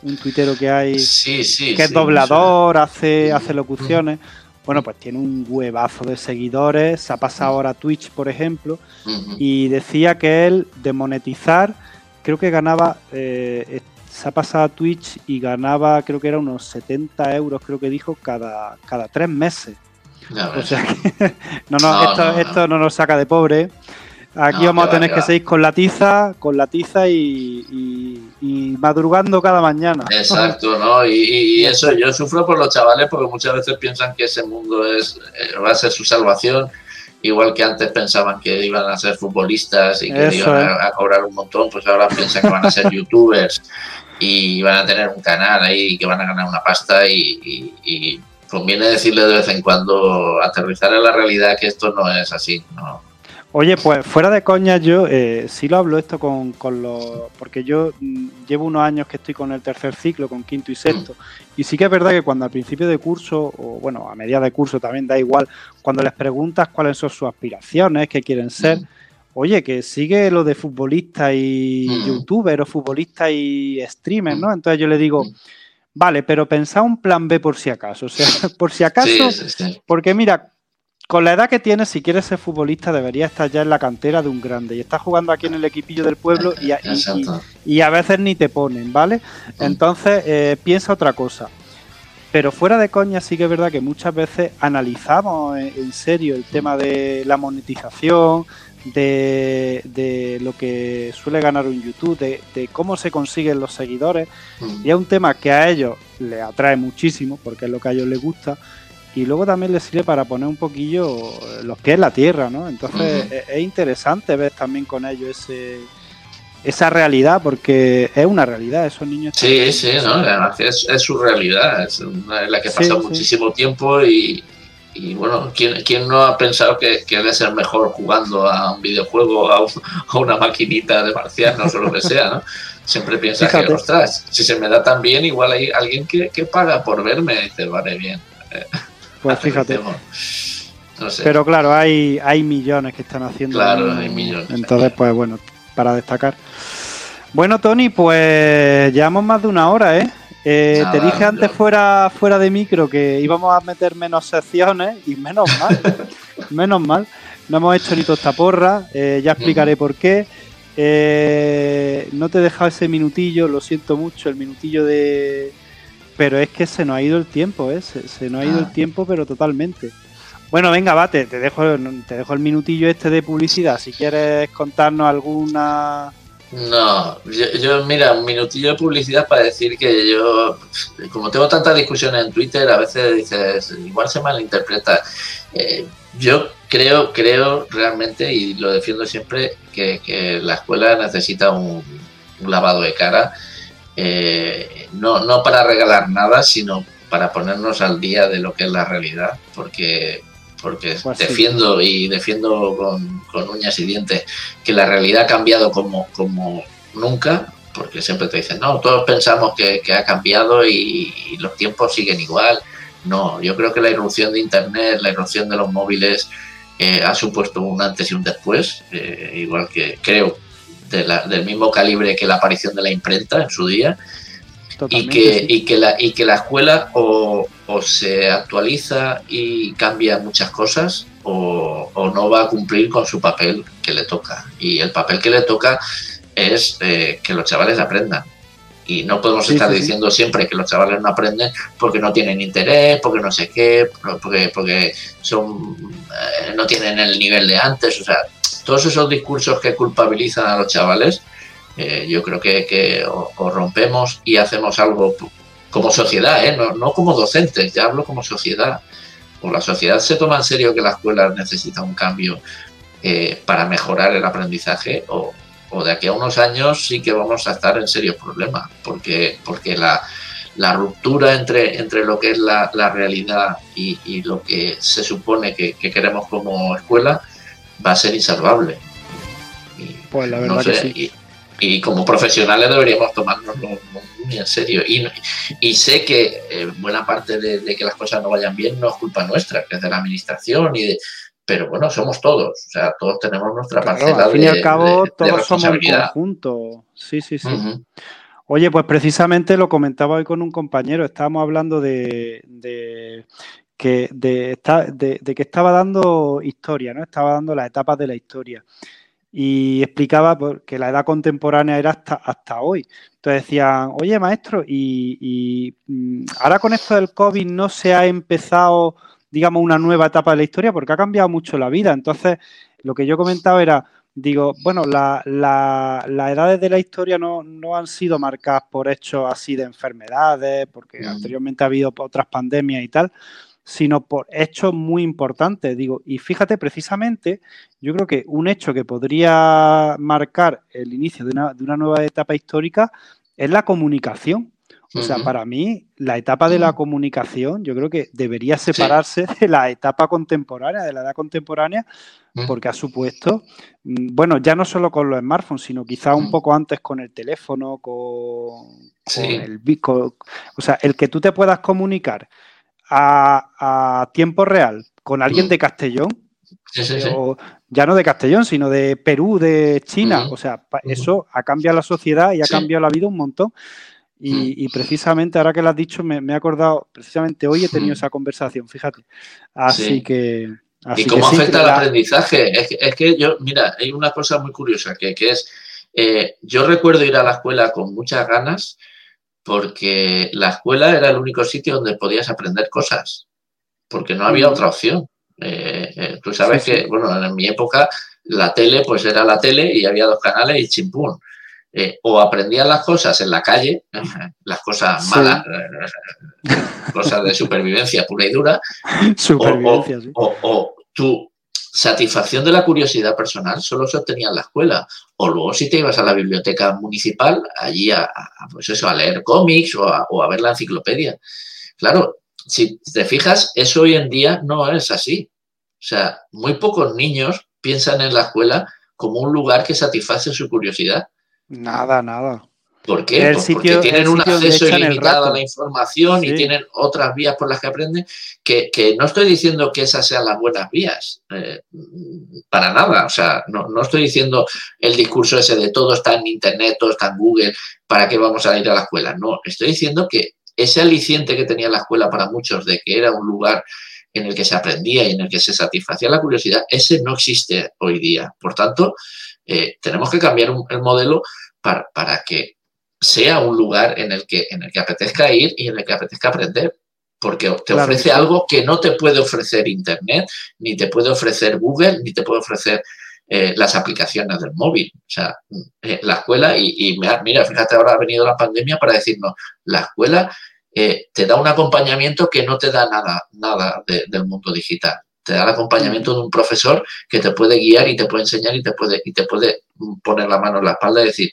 un tuitero que hay sí, sí, que es doblador, hace, hace locuciones. Bueno, pues tiene un huevazo de seguidores, se ha pasado ahora a Twitch, por ejemplo, y decía que él de monetizar, creo que ganaba, eh, se ha pasado a Twitch y ganaba, creo que era unos 70 euros, creo que dijo, cada, cada tres meses. o sea que no, no, esto, no. esto no nos saca de pobre. Aquí vamos a tener que seguir con la tiza, con la tiza y, madrugando cada mañana. Exacto, ¿no? Y, eso yo sufro por los chavales porque muchas veces piensan que ese mundo es eh, va a ser su salvación, igual que antes pensaban que iban a ser futbolistas y que iban a, cobrar un montón, pues ahora piensan que van a ser youtubers y van a tener un canal ahí y que van a ganar una pasta y, conviene decirle de vez en cuando aterrizar en la realidad que esto no es así, ¿no? Oye, pues fuera de coña, yo eh, sí lo hablo esto con, con los. Porque yo mm, llevo unos años que estoy con el tercer ciclo, con quinto y sexto. Y sí que es verdad que cuando al principio de curso, o bueno, a medida de curso también da igual, cuando les preguntas cuáles son sus aspiraciones, qué quieren ser, oye, que sigue lo de futbolista y youtuber o futbolista y streamer, ¿no? Entonces yo le digo. Vale, pero pensá un plan B por si acaso. O sea, por si acaso, porque mira, con la edad que tienes, si quieres ser futbolista, deberías estar ya en la cantera de un grande. Y estás jugando aquí en el equipillo del pueblo y, y, a veces ni te ponen, ¿vale? Entonces, eh, piensa otra cosa. Pero fuera de coña, sí que es verdad que muchas veces analizamos en, serio el tema de la monetización, de, lo que suele ganar un YouTube, de, de, cómo se consiguen los seguidores. Y es un tema que a ellos les atrae muchísimo, porque es lo que a ellos les gusta y luego también le sirve para poner un poquillo lo que es la tierra, ¿no? Entonces es, interesante ver también con ellos ese, esa realidad, porque es una realidad, esos niños. Sí, sí, ¿no? es, es, su realidad, es la que pasa muchísimo tiempo y, y bueno, ¿quién, ¿quién, no ha pensado que, que debe ser mejor jugando a un videojuego, a, a una maquinita de marcianos o lo que sea, ¿no? Siempre piensas que, ostras, si se me da tan bien, igual hay alguien que, que paga por verme y dice, vale, bien. Pues fíjate. Pero claro, hay, hay millones que están haciendo. Claro, hay millones. Entonces, pues bueno, para destacar. Bueno, Tony, pues llevamos más de una hora, ¿eh? eh te dije antes fuera, fuera de micro que íbamos a meter menos secciones y menos mal, menos mal. No hemos hecho ni tostaporra, eh, ya explicaré por qué. Eh, no te he dejado ese minutillo, lo siento mucho, el minutillo de, pero es que se nos ha ido el tiempo, ¿eh? Se, nos ha ido el ah. tiempo, pero totalmente. Bueno, venga, bate, te dejo, te dejo el minutillo este de publicidad. Si quieres contarnos alguna. No, yo, mira, un minutillo de publicidad para decir que yo, como tengo tantas discusiones en Twitter, a veces dices, igual se malinterpreta. Eh, yo creo, creo realmente, y lo defiendo siempre, que, la escuela necesita un lavado de cara eh, no, no para regalar nada, sino para ponernos al día de lo que es la realidad, porque, porque pues defiendo y defiendo con, uñas y dientes que la realidad ha cambiado como, como nunca, porque siempre te dicen, no, todos pensamos que, ha cambiado y, los tiempos siguen igual. No, yo creo que la irrupción de Internet, la irrupción de los móviles, eh, ha supuesto un antes y un después, eh, igual que creo del mismo calibre que la aparición de la imprenta en su día. y que, y, que la, y que la escuela o, se actualiza y cambia muchas cosas o, no va a cumplir con su papel que le toca. Y el papel que le toca es eh, que los chavales aprendan. Y no podemos estar diciendo siempre que los chavales no aprenden porque no tienen interés, porque no sé qué, porque, porque son, eh, no tienen el nivel de antes. O sea, todos esos discursos que culpabilizan a los chavales, eh, yo creo que, o, rompemos y hacemos algo como sociedad, ¿eh? no, como docentes, ya hablo como sociedad. O la sociedad se toma en serio que la escuela necesita un cambio eh, para mejorar el aprendizaje o, de aquí a unos años sí que vamos a estar en serios problemas, porque, porque la, ruptura entre, entre lo que es la, realidad y, lo que se supone que queremos como escuela va a ser insalvable. Y, pues la verdad que sí. y, como profesionales deberíamos tomárnoslo muy en serio. Y, y sé que eh, buena parte de, que las cosas no vayan bien no es culpa nuestra, que es de la administración y de, pero bueno, somos todos, o sea, todos tenemos nuestra parcela. Al fin y al cabo, todos somos un conjunto. Sí, sí, sí. Oye, pues precisamente lo comentaba hoy con un compañero, estábamos hablando de, de que de, de, que estaba dando historia, ¿no? Estaba dando las etapas de la historia. Y explicaba pues, que la edad contemporánea era hasta, hasta hoy. Entonces decían, oye maestro, y, mm, ahora con esto del COVID no se ha empezado, digamos, una nueva etapa de la historia porque ha cambiado mucho la vida. Entonces, lo que yo comentaba era, digo, bueno, las edades de la historia no, han sido marcadas por hechos así de enfermedades, porque mm. anteriormente ha habido otras pandemias y tal, sino por hechos muy importantes. Digo, y fíjate, precisamente, yo creo que un hecho que podría marcar el inicio de una, de una nueva etapa histórica es la comunicación. O sea, para mí, la etapa de la comunicación, yo creo que debería separarse de la etapa contemporánea, de la edad contemporánea, porque ha supuesto, mm, bueno, ya no solo con los smartphones, sino quizá un poco antes con el teléfono, con, el bico. O sea, el que tú te puedas comunicar a, tiempo real con alguien de Castellón, ya no de Castellón, sino de Perú, de China. O sea, eso ha cambiado la sociedad y ha cambiado la vida un montón. Y, precisamente ahora que lo has dicho, me, he acordado, precisamente hoy he tenido esa conversación, fíjate. Así que... ¿Y cómo afecta el aprendizaje? Es que, yo, mira, hay una cosa muy curiosa que, es, eh, yo recuerdo ir a la escuela con muchas ganas porque la escuela era el único sitio donde podías aprender cosas, porque no había otra opción. Eh, eh, tú sabes que, bueno, en mi época la tele pues era la tele y había dos canales y chimpún. Eh, o aprendías las cosas en la calle, las cosas malas, cosas de supervivencia pura y dura, o, tu satisfacción de la curiosidad personal solo se obtenía en la escuela. O luego si te ibas a la biblioteca municipal, allí a, pues eso, a leer cómics o a, o a ver la enciclopedia. Claro, si te fijas, eso hoy en día no es así. O sea, muy pocos niños piensan en la escuela como un lugar que satisface su curiosidad. Nada, nada. ¿Por qué? Pues porque tienen un acceso ilimitado a la información y tienen otras vías por las que aprenden, que, no estoy diciendo que esas sean las buenas vías, eh, para nada. O sea, no, no, estoy diciendo el discurso ese de todo está en Internet, todo está en Google, ¿para qué vamos a ir a la escuela? No, estoy diciendo que ese aliciente que tenía la escuela para muchos de que era un lugar en el que se aprendía y en el que se satisfacía la curiosidad, ese no existe hoy día. Por tanto, eh, tenemos que cambiar el modelo para, que sea un lugar en el, que, en el que apetezca ir y en el que apetezca aprender. Porque te ofrece algo que no te puede ofrecer Internet, ni te puede ofrecer Google, ni te puede ofrecer eh, las aplicaciones del móvil. O sea, eh, la escuela, y, mira, fíjate, ahora ha venido la pandemia para decirnos, la escuela eh, te da un acompañamiento que no te da nada, nada del mundo digital. Te da el acompañamiento de un profesor que te puede guiar y te puede enseñar y te puede, y te puede poner la mano en la espalda y decir,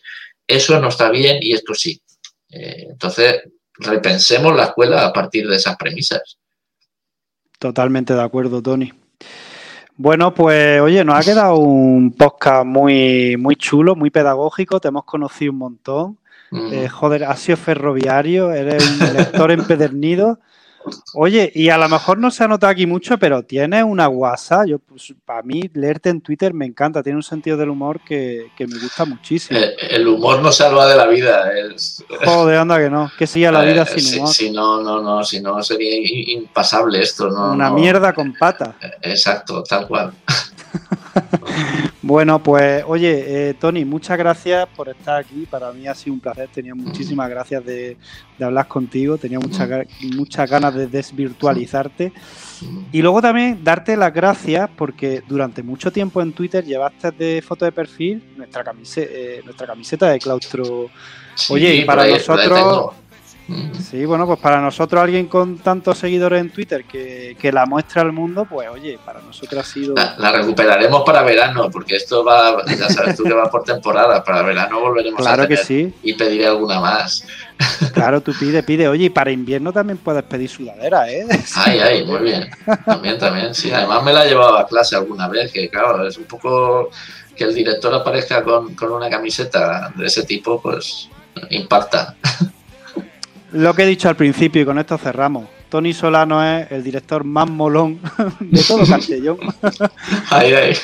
eso no está bien y esto sí. Eh, entonces, repensemos la escuela a partir de esas premisas. Totalmente de acuerdo, Tony. Bueno, pues oye, nos ha quedado un podcast muy, muy chulo, muy pedagógico, te hemos conocido un montón. Mm. Eh, joder, has sido ferroviario, eres un lector empedernido. Oye, y a lo mejor no se ha notado aquí mucho, pero tienes una guasa. Yo, pues, para mí, leerte en Twitter me encanta. Tiene un sentido del humor que, me gusta muchísimo. Eh, el, humor no salva de la vida. Es... Joder, anda que no. Que siga la vida eh, sin humor. Si, no, no, no. Si no, sería impasable esto. No, una mierda con pata. Eh, exacto, tal cual. bueno, pues oye, eh, Tony, muchas gracias por estar aquí. Para mí ha sido un placer. Tenía muchísimas gracias de, hablar contigo. Tenía muchas, muchas ganas de desvirtualizarte. Y luego también darte las gracias porque durante mucho tiempo en Twitter llevaste de foto de perfil nuestra camiseta, eh, nuestra camiseta de claustro. Oye, y para nosotros Sí, bueno, pues para nosotros alguien con tantos seguidores en Twitter que, la muestra al mundo, pues oye, para nosotros ha sido... La, recuperaremos para verano, porque esto va, ya sabes tú que va por temporada, para verano volveremos claro a que sí. y pediré alguna más. Claro, tú pide, pide. Oye, y para invierno también puedes pedir sudadera, ¿eh? Ay, ay, muy bien. También, también, sí. Además me la he llevado a clase alguna vez, que claro, es un poco que el director aparezca con, con una camiseta de ese tipo, pues impacta. Lo que he dicho al principio y con esto cerramos. Tony Solano es el director más molón de todo Castellón. ay, ay.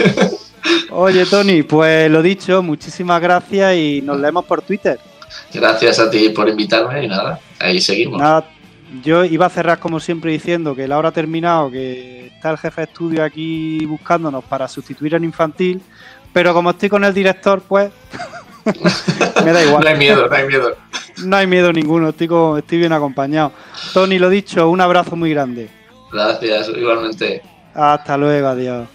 Oye, Tony, pues lo dicho, muchísimas gracias y nos leemos por Twitter. Gracias a ti por invitarme y nada, ahí seguimos. Nada, yo iba a cerrar como siempre diciendo que la hora ha terminado, que está el jefe de estudio aquí buscándonos para sustituir en infantil, pero como estoy con el director, pues me da igual. No hay miedo, no hay miedo. No hay miedo ninguno, estoy, estoy bien acompañado. Tony, lo dicho, un abrazo muy grande. Gracias, igualmente. Hasta luego, adiós.